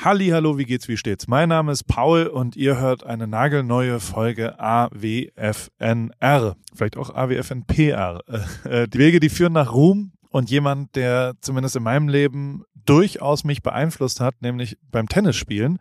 Halli, hallo, wie geht's, wie steht's? Mein Name ist Paul und ihr hört eine nagelneue Folge AWFNR. Vielleicht auch AWFNPR. Äh, die Wege, die führen nach Ruhm und jemand, der zumindest in meinem Leben durchaus mich beeinflusst hat, nämlich beim Tennisspielen,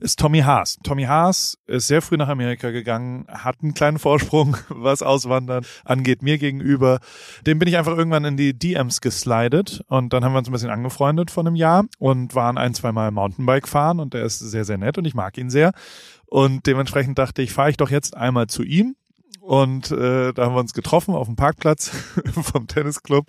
ist Tommy Haas. Tommy Haas ist sehr früh nach Amerika gegangen, hat einen kleinen Vorsprung, was Auswandern angeht, mir gegenüber. Dem bin ich einfach irgendwann in die DMs geslidet und dann haben wir uns ein bisschen angefreundet von einem Jahr und waren ein, zwei Mal Mountainbike fahren und der ist sehr, sehr nett und ich mag ihn sehr. Und dementsprechend dachte ich, fahre ich doch jetzt einmal zu ihm und äh, da haben wir uns getroffen auf dem Parkplatz vom Tennisclub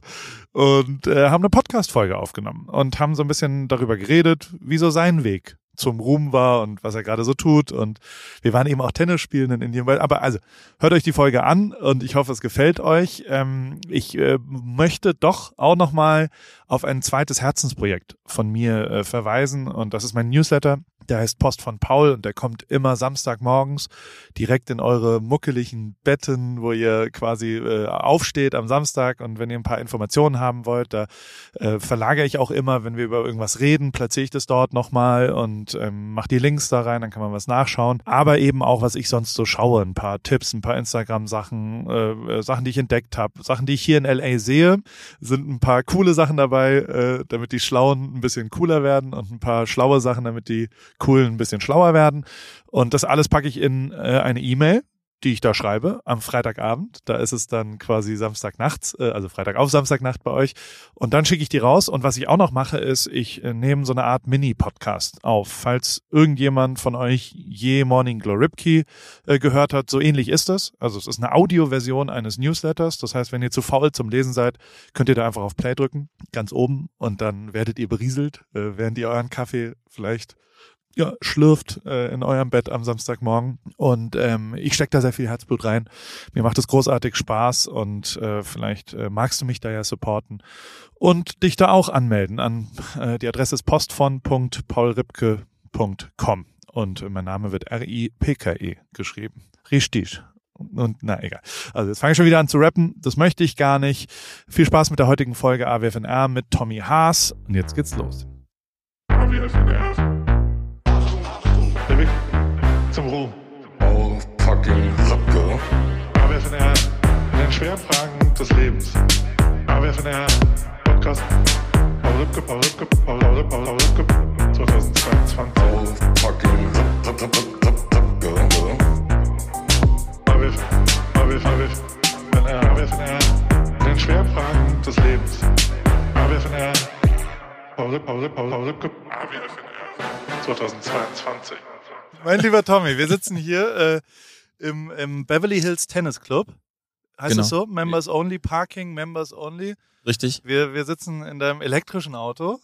und äh, haben eine Podcast-Folge aufgenommen und haben so ein bisschen darüber geredet, wie so sein Weg zum Ruhm war und was er gerade so tut. Und wir waren eben auch Tennis spielen in Indien. Aber also, hört euch die Folge an und ich hoffe, es gefällt euch. Ähm, ich äh, möchte doch auch nochmal auf ein zweites Herzensprojekt von mir äh, verweisen und das ist mein Newsletter. Der heißt Post von Paul und der kommt immer Samstagmorgens direkt in eure muckeligen Betten, wo ihr quasi äh, aufsteht am Samstag und wenn ihr ein paar Informationen haben wollt, da äh, verlagere ich auch immer, wenn wir über irgendwas reden, platziere ich das dort nochmal und ähm, mache die Links da rein, dann kann man was nachschauen. Aber eben auch, was ich sonst so schaue, ein paar Tipps, ein paar Instagram-Sachen, äh, äh Sachen, die ich entdeckt habe, Sachen, die ich hier in LA sehe, sind ein paar coole Sachen dabei, äh, damit die Schlauen ein bisschen cooler werden und ein paar schlaue Sachen, damit die coolen ein bisschen schlauer werden. Und das alles packe ich in äh, eine E-Mail, die ich da schreibe am Freitagabend. Da ist es dann quasi Samstagnachts, äh, also Freitag auf Samstagnacht bei euch. Und dann schicke ich die raus. Und was ich auch noch mache, ist, ich äh, nehme so eine Art Mini-Podcast auf. Falls irgendjemand von euch je Morning Gloripkey äh, gehört hat, so ähnlich ist es. Also es ist eine Audioversion eines Newsletters. Das heißt, wenn ihr zu faul zum Lesen seid, könnt ihr da einfach auf Play drücken, ganz oben. Und dann werdet ihr berieselt, äh, während ihr euren Kaffee vielleicht ja, schlürft äh, in eurem Bett am Samstagmorgen. Und ähm, ich stecke da sehr viel Herzblut rein. Mir macht es großartig Spaß und äh, vielleicht äh, magst du mich da ja supporten und dich da auch anmelden an äh, die Adresse ist postfon.paulripke.com und mein Name wird R-I-P-K-E geschrieben. Richtig. Und na egal. Also jetzt fange ich schon wieder an zu rappen. Das möchte ich gar nicht. Viel Spaß mit der heutigen Folge AWFNR mit Tommy Haas. Und jetzt geht's los. AWFNR zum Ruhm. Oh, fucking Röpke. AWFNR in den schweren Fragen des Lebens. AWFNR Podcast. Paul Rübke, Paul Rübke, Paul, Paul, Paul, Rübke 2022. Oh, fucking Röpke. AWFNR, AWFNR in den schweren Fragen des Lebens. AWFNR Paul Rübke, Paul, Paul, Paul Rübke. AWFNR 2022. Mein lieber Tommy, wir sitzen hier äh, im, im Beverly Hills Tennis Club. Heißt genau. es so? Members Only Parking, Members Only. Richtig. Wir, wir sitzen in deinem elektrischen Auto.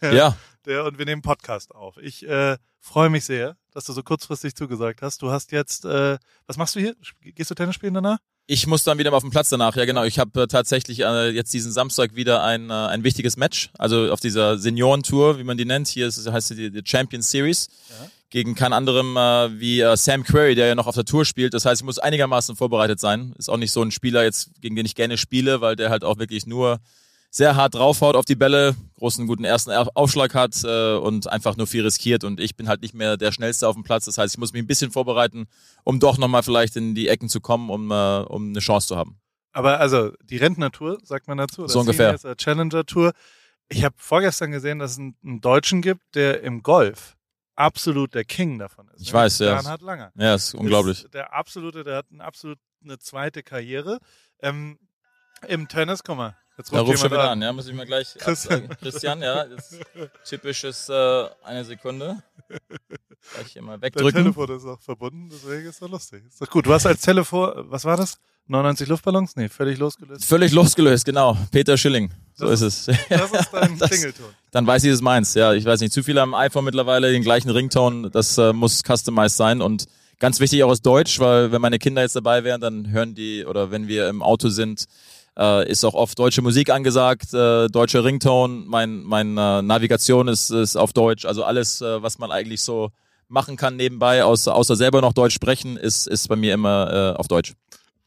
Der, ja. Der, und wir nehmen Podcast auf. Ich äh, freue mich sehr, dass du so kurzfristig zugesagt hast. Du hast jetzt, äh, was machst du hier? Gehst du Tennis spielen danach? Ich muss dann wieder mal auf den Platz danach. Ja, genau. Ich habe äh, tatsächlich äh, jetzt diesen Samstag wieder ein, äh, ein wichtiges Match. Also auf dieser Seniorentour, wie man die nennt. Hier ist, heißt die, die Champion Series. Ja gegen keinen anderen äh, wie äh, Sam Query, der ja noch auf der Tour spielt. Das heißt, ich muss einigermaßen vorbereitet sein. Ist auch nicht so ein Spieler jetzt, gegen den ich gerne spiele, weil der halt auch wirklich nur sehr hart draufhaut auf die Bälle, großen guten ersten Aufschlag hat äh, und einfach nur viel riskiert. Und ich bin halt nicht mehr der Schnellste auf dem Platz. Das heißt, ich muss mich ein bisschen vorbereiten, um doch nochmal vielleicht in die Ecken zu kommen, um, äh, um eine Chance zu haben. Aber also die Rentner-Tour, sagt man dazu? So ungefähr. Challenger-Tour. Ich habe vorgestern gesehen, dass es einen Deutschen gibt, der im Golf absolut der King davon ist. Ich ne? weiß, ja. Bernhard Langer. Ja, ist unglaublich. Ist der absolute, der hat eine absolut eine zweite Karriere. Ähm, Im Tennis, guck mal. Jetzt ruft da ruf schon wieder an. an, ja, muss ich mal gleich Christian, Christian ja, das typisches äh, eine Sekunde. Gleich hier mal wegdrücken. Dein Telefon ist auch verbunden, deswegen ist das lustig. Ist doch gut. Du hast als Telefon, was war das? 99 Luftballons? Nee, völlig losgelöst. Völlig losgelöst, genau. Peter Schilling. So das ist es. Das ist dein das, Klingelton. Dann weiß ich, es meins. Ja, ich weiß nicht. Zu viele am iPhone mittlerweile den gleichen Rington. Das äh, muss customized sein und ganz wichtig auch aus Deutsch, weil wenn meine Kinder jetzt dabei wären, dann hören die oder wenn wir im Auto sind, äh, ist auch oft deutsche Musik angesagt, äh, deutscher Ringtone. Mein, meine äh, Navigation ist, ist auf Deutsch. Also alles, äh, was man eigentlich so machen kann nebenbei, außer, außer selber noch Deutsch sprechen, ist, ist bei mir immer äh, auf Deutsch.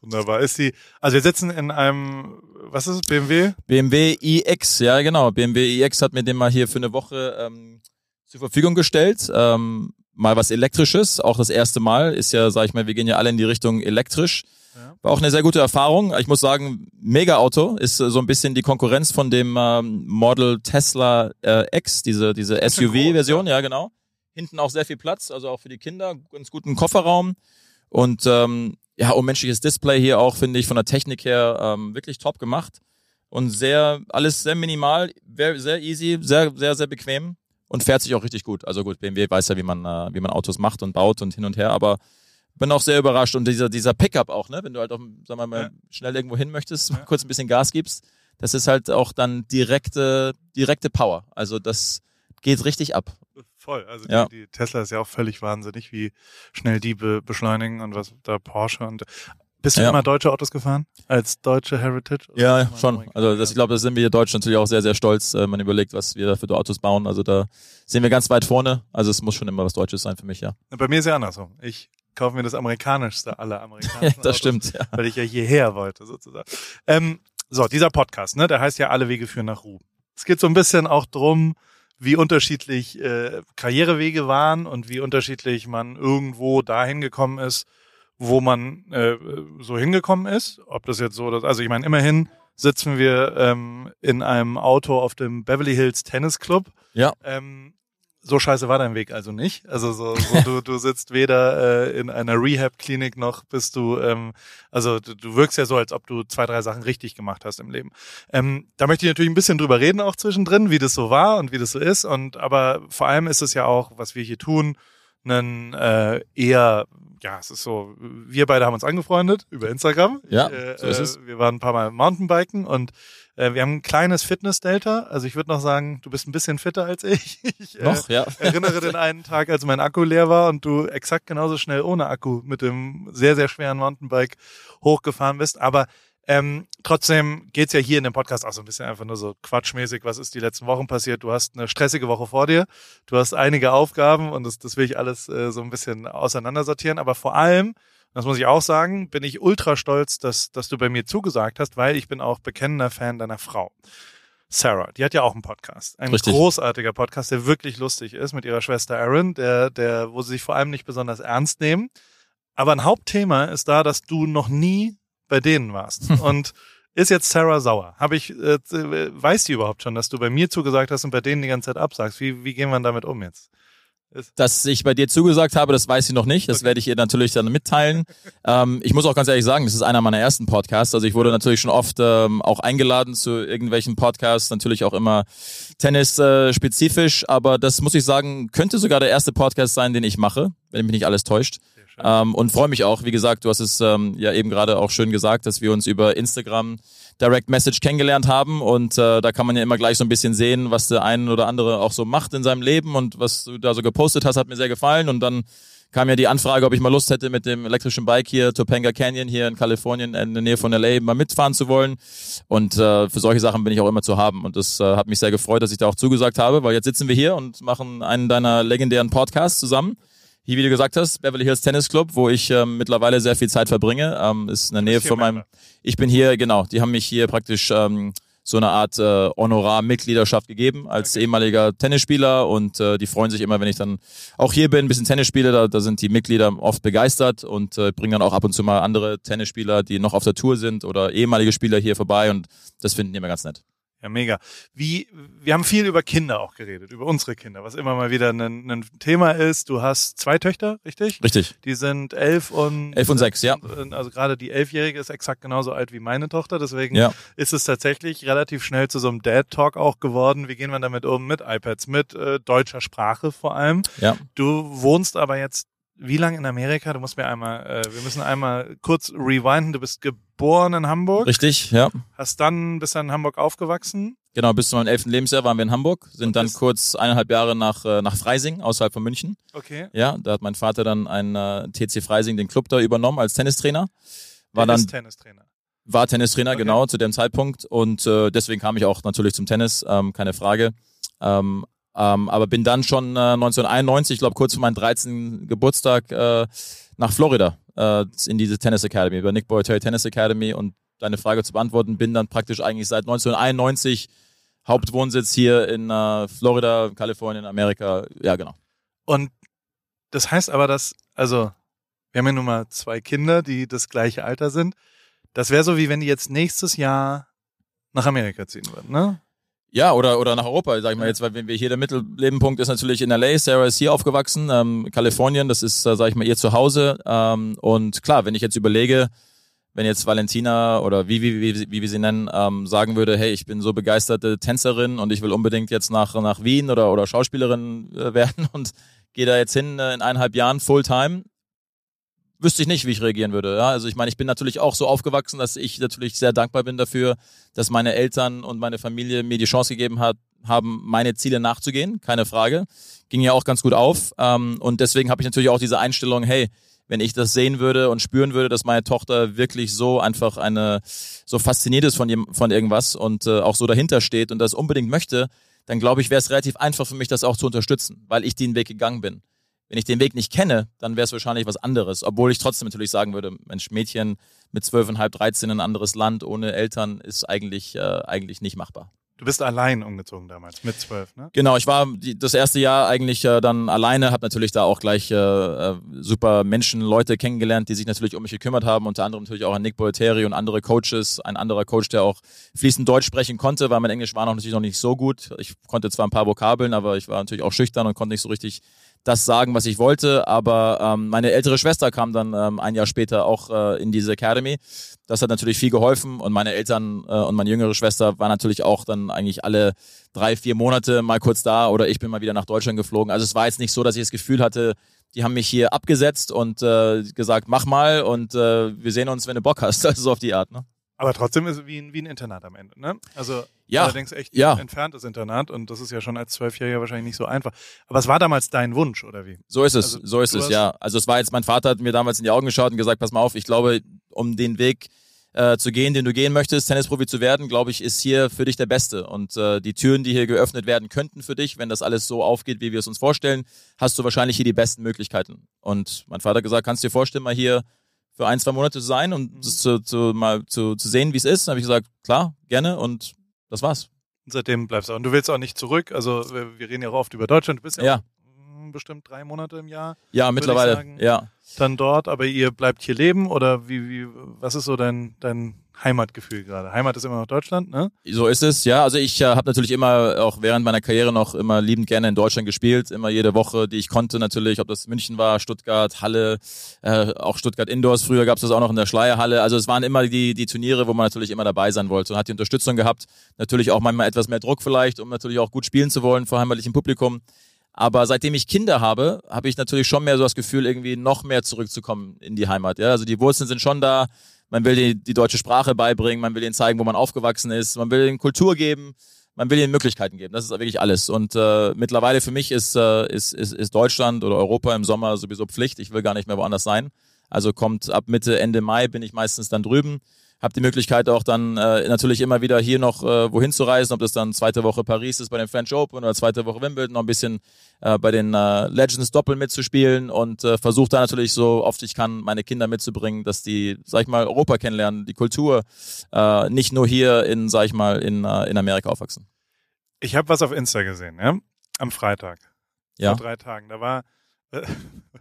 Wunderbar. Ist die, also wir sitzen in einem, was ist es, BMW? BMW iX, ja genau. BMW iX hat mir den mal hier für eine Woche ähm, zur Verfügung gestellt. Ähm, mal was Elektrisches, auch das erste Mal. Ist ja, sag ich mal, wir gehen ja alle in die Richtung elektrisch. War auch eine sehr gute Erfahrung. Ich muss sagen, mega Auto ist so ein bisschen die Konkurrenz von dem ähm, Model Tesla äh, X, diese, diese SUV-Version, ja. ja genau. Hinten auch sehr viel Platz, also auch für die Kinder, ganz guten Kofferraum. Und ähm, ja, unmenschliches Display hier auch, finde ich, von der Technik her ähm, wirklich top gemacht. Und sehr, alles sehr minimal, sehr easy, sehr, sehr, sehr bequem und fährt sich auch richtig gut. Also gut, BMW weiß ja, wie man, äh, wie man Autos macht und baut und hin und her, aber bin auch sehr überrascht. Und dieser, dieser Pickup auch, ne, wenn du halt auch, sagen wir mal, ja. schnell irgendwo hin möchtest, ja. kurz ein bisschen Gas gibst, das ist halt auch dann direkte, direkte Power. Also das geht richtig ab. Voll. Also ja. die, die, Tesla ist ja auch völlig wahnsinnig, wie schnell die be beschleunigen und was da Porsche und bist du ja. immer deutsche Autos gefahren? Als deutsche Heritage? Ja, schon. Also das, ich glaube, da sind wir hier Deutsch natürlich auch sehr, sehr stolz. Äh, man überlegt, was wir da für Autos bauen. Also da sind wir ganz weit vorne. Also es muss schon immer was Deutsches sein für mich, ja. Bei mir ist ja andersrum. Ich kaufe mir das amerikanischste aller amerikanischen Das Autos, stimmt, ja. Weil ich ja hierher wollte, sozusagen. Ähm, so, dieser Podcast, ne, der heißt ja Alle Wege führen nach Ruhm. Es geht so ein bisschen auch drum, wie unterschiedlich äh, Karrierewege waren und wie unterschiedlich man irgendwo dahin gekommen ist, wo man äh, so hingekommen ist. Ob das jetzt so, dass, also ich meine, immerhin sitzen wir ähm, in einem Auto auf dem Beverly Hills Tennis Club. Ja. Ähm, so scheiße war dein Weg also nicht. Also so, so du, du sitzt weder äh, in einer Rehab-Klinik noch bist du, ähm, also du, du wirkst ja so, als ob du zwei, drei Sachen richtig gemacht hast im Leben. Ähm, da möchte ich natürlich ein bisschen drüber reden auch zwischendrin, wie das so war und wie das so ist. Und aber vor allem ist es ja auch, was wir hier tun, einen äh, eher, ja, es ist so, wir beide haben uns angefreundet über Instagram. Ja, äh, so ist es. Äh, wir waren ein paar Mal Mountainbiken und wir haben ein kleines Fitness-Delta. Also ich würde noch sagen, du bist ein bisschen fitter als ich. Ich äh, noch, ja. erinnere den einen Tag, als mein Akku leer war und du exakt genauso schnell ohne Akku mit dem sehr, sehr schweren Mountainbike hochgefahren bist. Aber ähm, trotzdem geht's ja hier in dem Podcast auch so ein bisschen einfach nur so quatschmäßig, was ist die letzten Wochen passiert. Du hast eine stressige Woche vor dir, du hast einige Aufgaben und das, das will ich alles äh, so ein bisschen auseinandersortieren. Aber vor allem, das muss ich auch sagen, bin ich ultra stolz, dass, dass du bei mir zugesagt hast, weil ich bin auch bekennender Fan deiner Frau. Sarah, die hat ja auch einen Podcast. Ein Richtig. großartiger Podcast, der wirklich lustig ist mit ihrer Schwester Erin, der, der, wo sie sich vor allem nicht besonders ernst nehmen. Aber ein Hauptthema ist da, dass du noch nie bei denen warst. Und ist jetzt Sarah sauer? Habe ich, äh, weiß die überhaupt schon, dass du bei mir zugesagt hast und bei denen die ganze Zeit absagst? Wie, wie gehen wir damit um jetzt? Dass ich bei dir zugesagt habe, das weiß sie noch nicht. Das okay. werde ich ihr natürlich dann mitteilen. ähm, ich muss auch ganz ehrlich sagen, das ist einer meiner ersten Podcasts. Also ich wurde natürlich schon oft ähm, auch eingeladen zu irgendwelchen Podcasts, natürlich auch immer Tennis-spezifisch. Äh, aber das muss ich sagen, könnte sogar der erste Podcast sein, den ich mache, wenn mich nicht alles täuscht. Ähm, und freue mich auch, wie gesagt, du hast es ähm, ja eben gerade auch schön gesagt, dass wir uns über Instagram Direct Message kennengelernt haben und äh, da kann man ja immer gleich so ein bisschen sehen, was der eine oder andere auch so macht in seinem Leben und was du da so gepostet hast, hat mir sehr gefallen und dann kam ja die Anfrage, ob ich mal Lust hätte, mit dem elektrischen Bike hier Topanga Canyon hier in Kalifornien in der Nähe von LA mal mitfahren zu wollen. Und äh, für solche Sachen bin ich auch immer zu haben. Und das äh, hat mich sehr gefreut, dass ich da auch zugesagt habe, weil jetzt sitzen wir hier und machen einen deiner legendären Podcasts zusammen hier, wie du gesagt hast, Beverly Hills Tennis Club, wo ich ähm, mittlerweile sehr viel Zeit verbringe, ähm, ist in der Nähe von meinem. Ich bin hier, genau, die haben mich hier praktisch ähm, so eine Art äh, Honorar-Mitgliedschaft gegeben als okay. ehemaliger Tennisspieler und äh, die freuen sich immer, wenn ich dann auch hier bin, ein bisschen Tennis spiele, da, da sind die Mitglieder oft begeistert und äh, bringen dann auch ab und zu mal andere Tennisspieler, die noch auf der Tour sind oder ehemalige Spieler hier vorbei und das finden die immer ganz nett. Ja, mega. Wie, wir haben viel über Kinder auch geredet, über unsere Kinder, was immer mal wieder ein, ein Thema ist. Du hast zwei Töchter, richtig? Richtig. Die sind elf und elf und sechs, ja. Also gerade die elfjährige ist exakt genauso alt wie meine Tochter, deswegen ja. ist es tatsächlich relativ schnell zu so einem Dad Talk auch geworden. Wie gehen wir damit um? Mit iPads, mit äh, deutscher Sprache vor allem. Ja. Du wohnst aber jetzt wie lange in Amerika? Du musst mir einmal, äh, wir müssen einmal kurz rewinden. Du bist geboren in Hamburg. Richtig, ja. Hast dann, bist dann in Hamburg aufgewachsen. Genau, bis zu meinem elften Lebensjahr waren wir in Hamburg, sind dann kurz eineinhalb Jahre nach, äh, nach Freising, außerhalb von München. Okay. Ja, da hat mein Vater dann einen äh, TC Freising, den Club da übernommen als Tennistrainer. War Der dann Tennistrainer. War Tennistrainer, okay. genau, zu dem Zeitpunkt. Und äh, deswegen kam ich auch natürlich zum Tennis, ähm, keine Frage. Ähm, ähm, aber bin dann schon äh, 1991, ich glaube kurz vor meinem 13. Geburtstag, äh, nach Florida äh, in diese Tennis Academy, über Nick Boyd Tennis Academy und deine Frage zu beantworten, bin dann praktisch eigentlich seit 1991 Hauptwohnsitz hier in äh, Florida, Kalifornien, Amerika. Ja, genau. Und das heißt aber, dass, also, wir haben ja nun mal zwei Kinder, die das gleiche Alter sind. Das wäre so, wie wenn die jetzt nächstes Jahr nach Amerika ziehen würden, ne? Ja, oder, oder nach Europa, sag ich mal jetzt, weil wenn wir hier der Mittellebenpunkt ist natürlich in LA. Sarah ist hier aufgewachsen, ähm, Kalifornien, das ist, äh, sag ich mal, ihr Zuhause. Ähm, und klar, wenn ich jetzt überlege, wenn jetzt Valentina oder wie, wie, wie, wie wir sie nennen, ähm, sagen würde, hey, ich bin so begeisterte Tänzerin und ich will unbedingt jetzt nach, nach Wien oder, oder Schauspielerin äh, werden und gehe da jetzt hin äh, in eineinhalb Jahren Fulltime, wüsste ich nicht, wie ich reagieren würde. Ja? Also ich meine, ich bin natürlich auch so aufgewachsen, dass ich natürlich sehr dankbar bin dafür, dass meine Eltern und meine Familie mir die Chance gegeben hat, haben, meine Ziele nachzugehen, keine Frage. Ging ja auch ganz gut auf. Ähm, und deswegen habe ich natürlich auch diese Einstellung, hey, wenn ich das sehen würde und spüren würde, dass meine Tochter wirklich so einfach eine, so fasziniert ist von, von irgendwas und äh, auch so dahinter steht und das unbedingt möchte, dann glaube ich, wäre es relativ einfach für mich, das auch zu unterstützen, weil ich den Weg gegangen bin. Wenn ich den Weg nicht kenne, dann wäre es wahrscheinlich was anderes. Obwohl ich trotzdem natürlich sagen würde, Mensch, Mädchen mit zwölfeinhalb, dreizehn in ein anderes Land ohne Eltern ist eigentlich, äh, eigentlich nicht machbar. Du bist allein umgezogen damals, mit zwölf, ne? Genau, ich war die, das erste Jahr eigentlich äh, dann alleine, habe natürlich da auch gleich äh, äh, super Menschen, Leute kennengelernt, die sich natürlich um mich gekümmert haben, unter anderem natürlich auch an Nick Bolteri und andere Coaches, ein anderer Coach, der auch fließend Deutsch sprechen konnte, weil mein Englisch war noch natürlich noch nicht so gut. Ich konnte zwar ein paar Vokabeln, aber ich war natürlich auch schüchtern und konnte nicht so richtig das sagen, was ich wollte. Aber ähm, meine ältere Schwester kam dann ähm, ein Jahr später auch äh, in diese Academy. Das hat natürlich viel geholfen und meine Eltern äh, und meine jüngere Schwester waren natürlich auch dann eigentlich alle drei, vier Monate mal kurz da oder ich bin mal wieder nach Deutschland geflogen. Also es war jetzt nicht so, dass ich das Gefühl hatte, die haben mich hier abgesetzt und äh, gesagt, mach mal und äh, wir sehen uns, wenn du Bock hast. Also so auf die Art, ne? Aber trotzdem ist es wie ein, wie ein Internat am Ende, ne? Also ja, allerdings echt ja. ein entferntes Internat und das ist ja schon als Zwölfjähriger wahrscheinlich nicht so einfach. Aber es war damals dein Wunsch, oder wie? So ist es, Also, so ist es, ja. Also es war jetzt, mein Vater hat mir damals in die Augen geschaut und gesagt, pass mal auf, ich glaube, um den Weg äh, zu gehen, den du gehen möchtest, Tennisprofi zu werden, glaube ich, ist hier für dich der Beste. Und äh, die Türen, die hier geöffnet werden könnten für dich, wenn das alles so aufgeht, wie wir es uns vorstellen, hast du wahrscheinlich hier die besten Möglichkeiten. Und mein Vater hat gesagt, kannst du dir vorstellen, mal hier für ein, zwei Monate zu sein und das zu, zu, mal zu, zu sehen, wie es ist. Dann habe ich gesagt, klar, gerne und das war's. Und seitdem bleibst du auch. Und du willst auch nicht zurück. Also wir, wir reden ja auch oft über Deutschland. Du bist ja, Ja. auch, mm, bestimmt drei Monate im Jahr Ja, mittlerweile, ja. dann dort, aber ihr bleibt hier leben oder wie, wie, was ist so dein, dein Heimatgefühl gerade? Heimat ist immer noch Deutschland, ne? So ist es, ja. Also ich äh, habe natürlich immer, auch während meiner Karriere noch immer liebend gerne in Deutschland gespielt. Immer jede Woche, die ich konnte natürlich, ob das München war, Stuttgart, Halle, äh, auch Stuttgart Indoors. Früher gab es das auch noch in der Schleierhalle. Also es waren immer die, die Turniere, wo man natürlich immer dabei sein wollte und hat die Unterstützung gehabt. Natürlich auch manchmal etwas mehr Druck vielleicht, um natürlich auch gut spielen zu wollen vor heimatlichem Publikum. Aber seitdem ich Kinder habe, habe ich natürlich schon mehr so das Gefühl, irgendwie noch mehr zurückzukommen in die Heimat. Ja, also die Wurzeln sind schon da. Man will die, die deutsche Sprache beibringen, man will ihnen zeigen, wo man aufgewachsen ist, man will ihnen Kultur geben, man will ihnen Möglichkeiten geben. Das ist wirklich alles. Und äh, mittlerweile für mich ist, äh, ist, ist, ist Deutschland oder Europa im Sommer sowieso Pflicht. Ich will gar nicht mehr woanders sein. Also kommt ab Mitte, Ende Mai bin ich meistens dann drüben. Hab die Möglichkeit auch dann äh, natürlich immer wieder hier noch äh, wohin zu reisen, ob das dann zweite Woche Paris ist bei den French Open oder zweite Woche Wimbledon, noch ein bisschen äh, bei den äh, Legends Doppel mitzuspielen und äh, versuche da natürlich so oft ich kann meine Kinder mitzubringen, dass die, sag ich mal, Europa kennenlernen, die Kultur, äh, nicht nur hier in, sag ich mal, in, äh, in Amerika aufwachsen. Ich habe was auf Insta gesehen, ja? Am Freitag. Ja. Vor drei Tagen. Da war,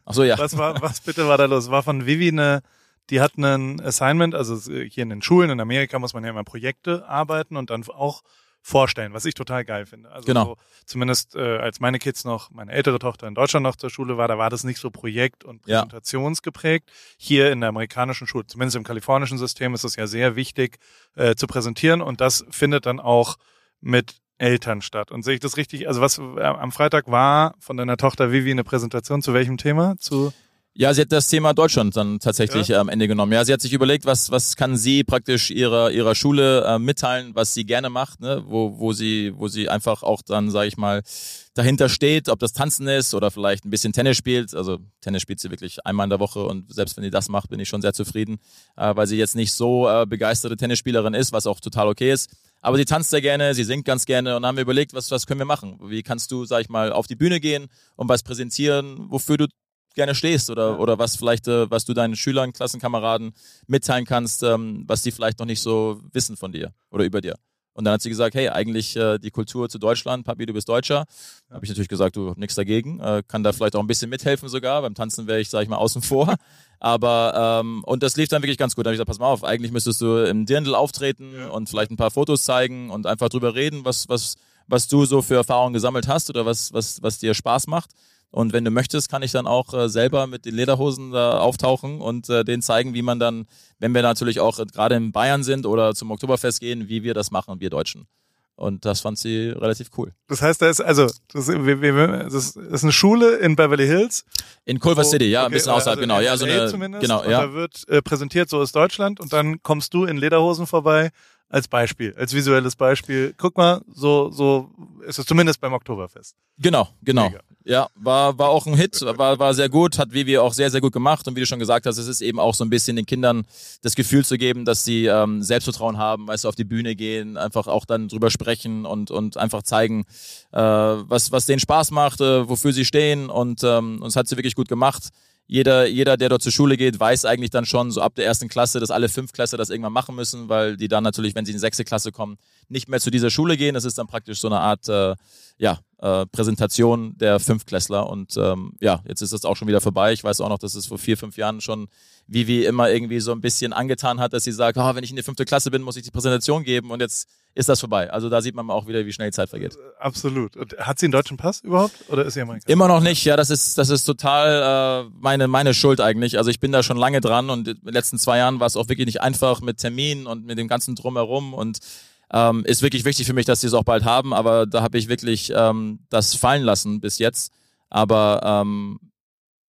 Ach so, ja. was war, was bitte war da los? War von Vivi eine, die hat ein Assignment, also hier in den Schulen in Amerika muss man ja immer Projekte arbeiten und dann auch vorstellen, was ich total geil finde. Also Genau. so, zumindest äh, als meine Kids noch, meine ältere Tochter in Deutschland noch zur Schule war, da war das nicht so projekt- und Ja. präsentationsgeprägt. Hier in der amerikanischen Schule, zumindest im kalifornischen System, ist es ja sehr wichtig äh, zu präsentieren und das findet dann auch mit Eltern statt. Und sehe ich das richtig? Also was äh, am Freitag war von deiner Tochter Vivi eine Präsentation zu welchem Thema? Zu Ja, sie hat das Thema Deutschland dann tatsächlich äh, am Ende genommen. Ja, sie hat sich überlegt, was was kann sie praktisch ihrer ihrer Schule äh, mitteilen, was sie gerne macht, ne? wo wo sie wo sie einfach auch dann, sage ich mal, dahinter steht, ob das Tanzen ist oder vielleicht ein bisschen Tennis spielt. Also Tennis spielt sie wirklich einmal in der Woche und selbst wenn sie das macht, bin ich schon sehr zufrieden, äh, weil sie jetzt nicht so äh, begeisterte Tennisspielerin ist, was auch total okay ist. Aber sie tanzt sehr gerne, sie singt ganz gerne und haben wir überlegt, was was können wir machen? Wie kannst du, sag ich mal, auf die Bühne gehen und was präsentieren, wofür du gerne stehst oder, oder was vielleicht, äh, was du deinen Schülern, Klassenkameraden mitteilen kannst, ähm, was die vielleicht noch nicht so wissen von dir oder über dir. Und dann hat sie gesagt, hey, eigentlich äh, die Kultur zu Deutschland, Papi, du bist Deutscher. Ja. Habe ich natürlich gesagt, du nichts dagegen, äh, kann da vielleicht auch ein bisschen mithelfen sogar. Beim Tanzen wäre ich, sage ich mal, außen vor. Aber ähm, und das lief dann wirklich ganz gut. Da habe ich gesagt, pass mal auf, eigentlich müsstest du im Dirndl auftreten ja. und vielleicht ein paar Fotos zeigen und einfach drüber reden, was, was, was du so für Erfahrungen gesammelt hast oder was, was, was dir Spaß macht. Und wenn du möchtest, kann ich dann auch äh, selber mit den Lederhosen da auftauchen und äh, denen zeigen, wie man dann, wenn wir natürlich auch gerade in Bayern sind oder zum Oktoberfest gehen, wie wir das machen, wir Deutschen. Und das fand sie relativ cool. Das heißt, da ist also das, das ist eine Schule in Beverly Hills. In Culver wo, City, ja, okay, ein bisschen außerhalb, also genau. Ja, so eine, zumindest. genau, und ja. Da wird äh, präsentiert, so ist Deutschland, und dann kommst du in Lederhosen vorbei als Beispiel, als visuelles Beispiel. Guck mal, so so ist es zumindest beim Oktoberfest. Genau, genau. Mega. Ja, war, war auch ein Hit, war, war sehr gut, hat Vivi auch sehr, sehr gut gemacht. Und wie du schon gesagt hast, es ist eben auch so ein bisschen den Kindern das Gefühl zu geben, dass sie ähm, Selbstvertrauen haben, weißt du, auf die Bühne gehen, einfach auch dann drüber sprechen und, und einfach zeigen, äh, was, was denen Spaß macht, äh, wofür sie stehen. Und, ähm, und es hat sie wirklich gut gemacht jeder, jeder, der dort zur Schule geht, weiß eigentlich dann schon so ab der ersten Klasse, dass alle fünf Klasse das irgendwann machen müssen, weil die dann natürlich, wenn sie in die sechste Klasse kommen, nicht mehr zu dieser Schule gehen. Das ist dann praktisch so eine Art äh, ja, äh, Präsentation der Fünfklässler. Und ähm, ja, jetzt ist das auch schon wieder vorbei. Ich weiß auch noch, dass es vor vier, fünf Jahren schon Vivi immer irgendwie so ein bisschen angetan hat, dass sie sagt, oh, wenn ich in der fünfte Klasse bin, muss ich die Präsentation geben. Und jetzt ist das vorbei. Also da sieht man auch wieder, wie schnell die Zeit vergeht. Äh, absolut. Und hat sie einen deutschen Pass überhaupt oder ist sie Amerikaner? Immer noch nicht. Ja, das ist das ist total äh, meine meine Schuld eigentlich. Also ich bin da schon lange dran und in den letzten zwei Jahren war es auch wirklich nicht einfach mit Terminen und mit dem ganzen drumherum und ähm, ist wirklich wichtig für mich, dass sie es auch bald haben. Aber da habe ich wirklich ähm, das fallen lassen bis jetzt. Aber ähm,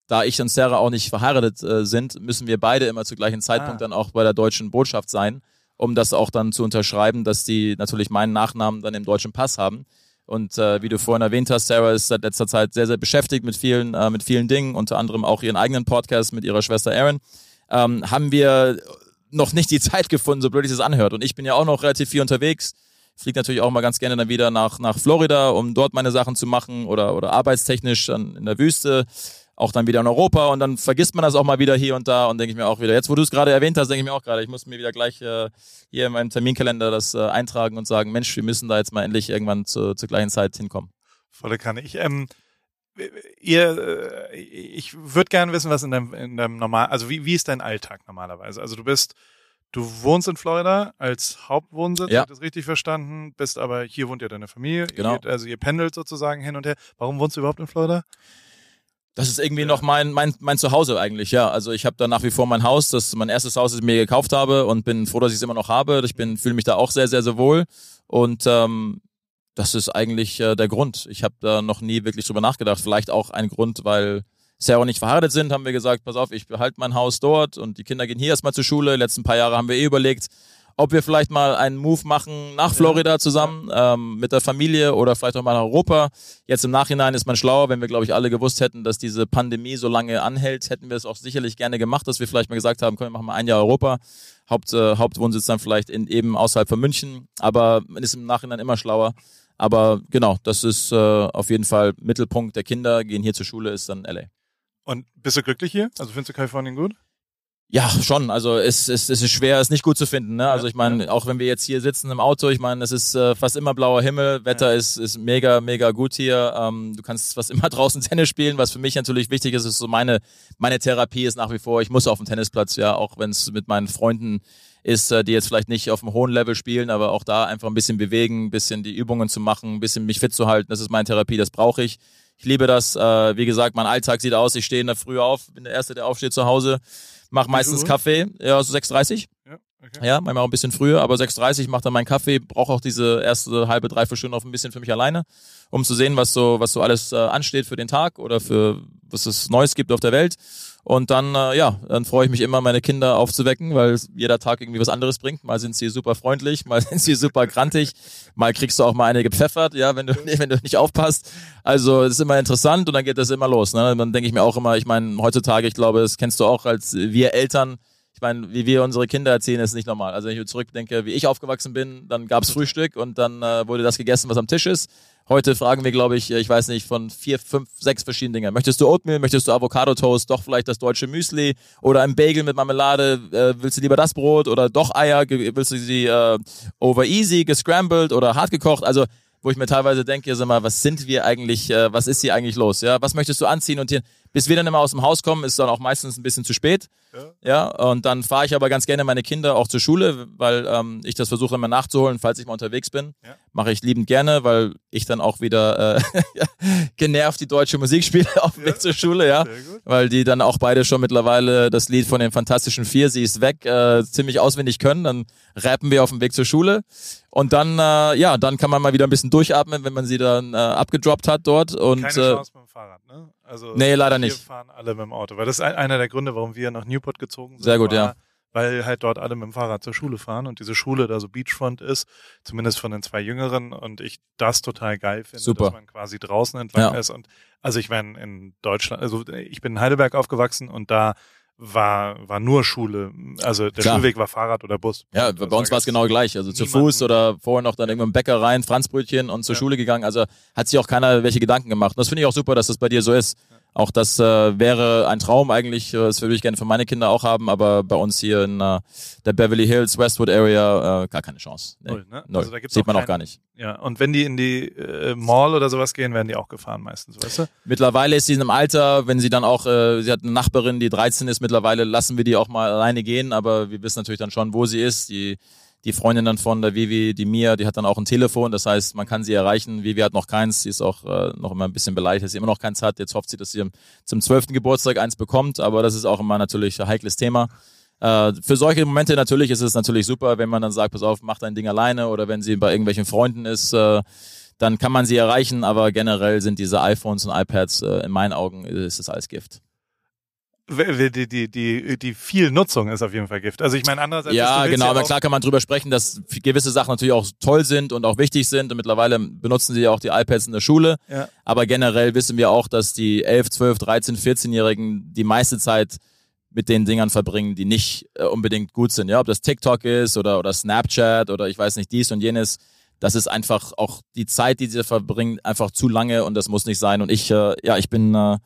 da ich und Sarah auch nicht verheiratet äh, sind, müssen wir beide immer zu gleichen Zeitpunkt ah. dann auch bei der deutschen Botschaft sein um das auch dann zu unterschreiben, dass die natürlich meinen Nachnamen dann im deutschen Pass haben. Und äh, wie du vorhin erwähnt hast, Sarah ist seit letzter Zeit sehr, sehr beschäftigt mit vielen, äh, mit vielen Dingen, unter anderem auch ihren eigenen Podcast mit ihrer Schwester Erin. Ähm, haben wir noch nicht die Zeit gefunden, so blöd sich das anhört. Und ich bin ja auch noch relativ viel unterwegs. Fliege natürlich auch mal ganz gerne dann wieder nach, nach Florida, um dort meine Sachen zu machen oder, oder arbeitstechnisch dann in der Wüste auch dann wieder in Europa und dann vergisst man das auch mal wieder hier und da und denke ich mir auch wieder, jetzt wo du es gerade erwähnt hast, denke ich mir auch gerade, ich muss mir wieder gleich äh, hier in meinem Terminkalender das äh, eintragen und sagen, Mensch, wir müssen da jetzt mal endlich irgendwann zu, zur gleichen Zeit hinkommen. Volle Kanne. Ich, ähm, ihr, äh, ich würde gerne wissen, was in deinem, in deinem normal, also wie, wie ist dein Alltag normalerweise? Also du bist, du wohnst in Florida als Hauptwohnsitz, ja. habe ich das richtig verstanden, bist aber hier wohnt ja deine Familie, genau. Ihr also ihr pendelt sozusagen hin und her. Warum wohnst du überhaupt in Florida? Das ist irgendwie ja. noch mein, mein, mein Zuhause eigentlich, ja. Also ich habe da nach wie vor mein Haus, das mein erstes Haus, das ich mir gekauft habe und bin froh, dass ich es immer noch habe. Ich bin fühle mich da auch sehr, sehr, sehr wohl. Und ähm, das ist eigentlich äh, der Grund. Ich habe da noch nie wirklich drüber nachgedacht. Vielleicht auch ein Grund, weil Sarah und ich verheiratet sind, haben wir gesagt, pass auf, ich behalte mein Haus dort und die Kinder gehen hier erstmal zur Schule. Die letzten paar Jahre haben wir eh überlegt, ob wir vielleicht mal einen Move machen nach Florida zusammen ähm, mit der Familie oder vielleicht auch mal nach Europa. Jetzt im Nachhinein ist man schlauer, wenn wir, glaube ich, alle gewusst hätten, dass diese Pandemie so lange anhält, hätten wir es auch sicherlich gerne gemacht, dass wir vielleicht mal gesagt haben, komm, wir machen mal ein Jahr Europa. Haupt, äh, Hauptwohnsitz dann vielleicht in, eben außerhalb von München, aber man ist im Nachhinein immer schlauer. Aber genau, das ist äh, auf jeden Fall Mittelpunkt der Kinder, gehen hier zur Schule, ist dann LA. Und bist du glücklich hier? Also findest du Kalifornien gut? Ja, schon. Also es, es, es ist schwer, es nicht gut zu finden. Ne? Also ich meine, auch wenn wir jetzt hier sitzen im Auto, ich meine, es ist äh, fast immer blauer Himmel, Wetter ja. ist, ist mega, mega gut hier. Ähm, du kannst fast immer draußen Tennis spielen, was für mich natürlich wichtig ist, ist so meine, meine Therapie ist nach wie vor, ich muss auf dem Tennisplatz, ja, auch wenn es mit meinen Freunden ist, äh, die jetzt vielleicht nicht auf einem hohen Level spielen, aber auch da einfach ein bisschen bewegen, ein bisschen die Übungen zu machen, ein bisschen mich fit zu halten, das ist meine Therapie, das brauche ich. Ich liebe das. Äh, wie gesagt, mein Alltag sieht aus, ich stehe in der Früh auf, bin der Erste, der aufsteht zu Hause Mach meistens Kaffee, ja, so 6.30 Ja, okay. Ja, manchmal auch ein bisschen früher, aber 6.30 mache dann meinen Kaffee, brauche auch diese erste halbe, dreiviertel Stunde auf ein bisschen für mich alleine, um zu sehen, was so, was so alles äh, ansteht für den Tag oder für was es Neues gibt auf der Welt. Und dann, äh, ja, dann freue ich mich immer, meine Kinder aufzuwecken, weil jeder Tag irgendwie was anderes bringt. Mal sind sie super freundlich, mal sind sie super grantig, mal kriegst du auch mal eine gepfeffert, ja, wenn du, wenn du nicht aufpasst. Also es ist immer interessant und dann geht das immer los. Ne? Dann denke ich mir auch immer, ich meine, heutzutage, ich glaube, das kennst du auch als wir Eltern, Ich meine, wie wir unsere Kinder erziehen, ist nicht normal. Also wenn ich zurückdenke, wie ich aufgewachsen bin, dann gab's Frühstück und dann äh, wurde das gegessen, was am Tisch ist. Heute fragen wir, glaube ich, ich weiß nicht, von vier, fünf, sechs verschiedenen Dingen. Möchtest du Oatmeal, möchtest du Avocado-Toast, doch vielleicht das deutsche Müsli oder ein Bagel mit Marmelade, äh, willst du lieber das Brot oder doch Eier, willst du sie äh, over easy, gescrambled oder hart gekocht? Also wo ich mir teilweise denke, sag mal, was sind wir eigentlich, äh, was ist hier eigentlich los? Ja, was möchtest du anziehen? Und hier, bis wir dann immer aus dem Haus kommen, ist dann auch meistens ein bisschen zu spät. Ja, ja und dann fahre ich aber ganz gerne meine Kinder auch zur Schule, weil ähm, ich das versuche immer nachzuholen, falls ich mal unterwegs bin. Ja. Mache ich liebend gerne, weil ich dann auch wieder äh, genervt die deutsche Musik spiele auf dem ja. Weg zur Schule, ja. Weil die dann auch beide schon mittlerweile das Lied von den Fantastischen Vier, sie ist weg, äh, ziemlich auswendig können. Dann rappen wir auf dem Weg zur Schule. Und dann, äh, ja, dann kann man mal wieder ein bisschen durchatmen, wenn man sie dann äh, abgedroppt hat dort. Und, Keine äh, Chance mit dem Fahrrad, ne? Also nee, leider nicht. Wir fahren alle mit dem Auto, weil das ist einer der Gründe, warum wir nach Newport gezogen sind. Sehr gut, ja. Weil halt dort alle mit dem Fahrrad zur Schule fahren und diese Schule da so Beachfront ist, zumindest von den zwei Jüngeren und ich das total geil finde, Super. dass man quasi draußen entlang ja. ist und also ich meine in Deutschland, also ich bin in Heidelberg aufgewachsen und da war, war nur Schule. Also der Klar. Schulweg war Fahrrad oder Bus. Ja, bei uns war es genau gleich. Also zu Fuß oder vorher noch dann irgendwann im Bäcker rein, Franzbrötchen und zur ja. Schule gegangen. Also hat sich auch keiner welche Gedanken gemacht. Und das finde ich auch super, dass das bei dir so ist. Ja. Auch das äh, wäre ein Traum eigentlich, äh, das würde ich gerne für meine Kinder auch haben, aber bei uns hier in äh, der Beverly Hills, Westwood Area äh, gar keine Chance. Nee. Null, ne? Null. Also da gibt's Sieht man auch gar nicht. Ja, und wenn die in die äh, Mall oder sowas gehen, werden die auch gefahren meistens, weißt du? Mittlerweile ist sie in einem Alter, wenn sie dann auch, äh, sie hat eine Nachbarin, die 13 ist, mittlerweile lassen wir die auch mal alleine gehen, aber wir wissen natürlich dann schon, wo sie ist. Die die Freundin dann von der Vivi, die Mia, die hat dann auch ein Telefon, das heißt, man kann sie erreichen. Vivi hat noch keins, sie ist auch äh, noch immer ein bisschen beleidigt, dass sie immer noch keins hat. Jetzt hofft sie, dass sie zum zwölften Geburtstag eins bekommt, aber das ist auch immer natürlich ein heikles Thema. Äh, für solche Momente natürlich ist es natürlich super, wenn man dann sagt, pass auf, mach dein Ding alleine oder wenn sie bei irgendwelchen Freunden ist, äh, dann kann man sie erreichen, aber generell sind diese iPhones und iPads äh, in meinen Augen ist es alles Gift die, die, die, die viel Nutzung ist auf jeden Fall Gift. Also ich meine andererseits. Ja, genau, aber klar kann man drüber sprechen, dass gewisse Sachen natürlich auch toll sind und auch wichtig sind und mittlerweile benutzen sie ja auch die iPads in der Schule. Ja. Aber generell wissen wir auch, dass die 11, 12, 13, 14-Jährigen die meiste Zeit mit den Dingern verbringen, die nicht äh, unbedingt gut sind. Ja, ob das TikTok ist oder, oder Snapchat oder ich weiß nicht, dies und jenes. Das ist einfach auch die Zeit, die sie verbringen, einfach zu lange und das muss nicht sein. Und ich, äh, ja, ich bin äh,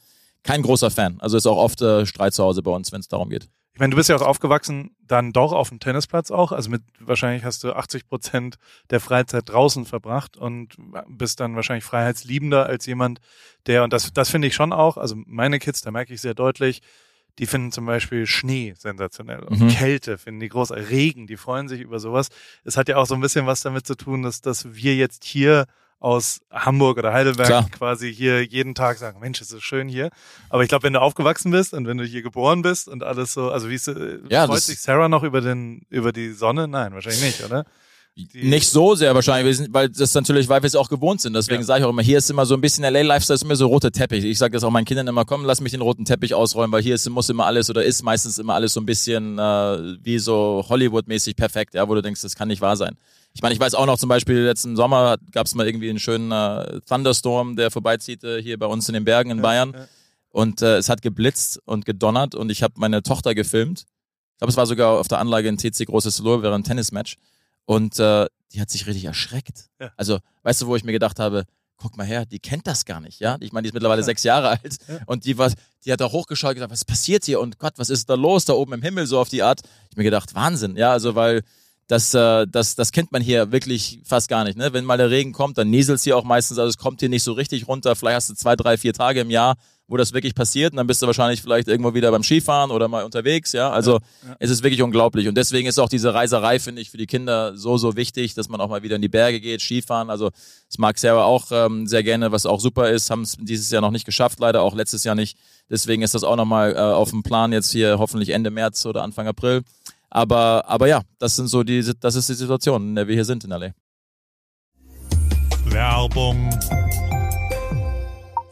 kein großer Fan. Also ist auch oft äh, Streit zu Hause bei uns, wenn es darum geht. Ich meine, du bist ja auch aufgewachsen, dann doch auf dem Tennisplatz auch. Also mit wahrscheinlich hast du 80 Prozent der Freizeit draußen verbracht und bist dann wahrscheinlich freiheitsliebender als jemand, der, und das, das finde ich schon auch, also meine Kids, da merke ich sehr deutlich, die finden zum Beispiel Schnee sensationell und mhm. Kälte finden die groß, Regen, die freuen sich über sowas. Es hat ja auch so ein bisschen was damit zu tun, dass, dass wir jetzt hier aus Hamburg oder Heidelberg Klar. quasi hier jeden Tag sagen, Mensch, es ist schön hier. Aber ich glaube, wenn du aufgewachsen bist und wenn du hier geboren bist und alles so, also wie ist, äh, ja, freut sich Sarah noch über den über die Sonne? Nein, wahrscheinlich nicht, oder? Nicht so sehr wahrscheinlich, weil das natürlich, weil wir es auch gewohnt sind. Deswegen ja. sage ich auch immer, hier ist immer so ein bisschen LA-Lifestyle, ist immer so roter Teppich. Ich sage das auch meinen Kindern immer, komm, lass mich den roten Teppich ausräumen, weil hier ist, muss immer alles oder ist meistens immer alles so ein bisschen äh, wie so Hollywood-mäßig perfekt, ja, wo du denkst, das kann nicht wahr sein. Ich meine, ich weiß auch noch zum Beispiel letzten Sommer gab es mal irgendwie einen schönen äh, Thunderstorm, der vorbeizieht äh, hier bei uns in den Bergen in ja, Bayern. Ja. Und äh, es hat geblitzt und gedonnert und ich habe meine Tochter gefilmt. Ich glaube, es war sogar auf der Anlage in TC Großes Solo während ein Tennismatch. Und äh, die hat sich richtig erschreckt. Ja. Also, weißt du, wo ich mir gedacht habe, guck mal her, die kennt das gar nicht, ja. Ich meine, die ist mittlerweile ja. sechs Jahre alt ja. und die war, die hat da hochgeschaut und gesagt, was passiert hier und Gott, was ist da los da oben im Himmel so auf die Art? Ich mir gedacht, Wahnsinn, ja, also weil das, äh, das, das kennt man hier wirklich fast gar nicht. Ne? Wenn mal der Regen kommt, dann nieselt hier auch meistens, also es kommt hier nicht so richtig runter. Vielleicht hast du zwei, drei, vier Tage im Jahr, wo das wirklich passiert und dann bist du wahrscheinlich vielleicht irgendwo wieder beim Skifahren oder mal unterwegs, ja. Also ja, ja. es ist wirklich unglaublich. Und deswegen ist auch diese Reiserei, finde ich, für die Kinder so, so wichtig, dass man auch mal wieder in die Berge geht, Skifahren. Also das mag Sarah auch ähm, sehr gerne, was auch super ist. Haben es dieses Jahr noch nicht geschafft, leider auch letztes Jahr nicht. Deswegen ist das auch nochmal äh, auf dem Plan jetzt hier hoffentlich Ende März oder Anfang April. Aber, aber ja, das sind so die, das ist die Situation, in der wir hier sind in LA. Werbung.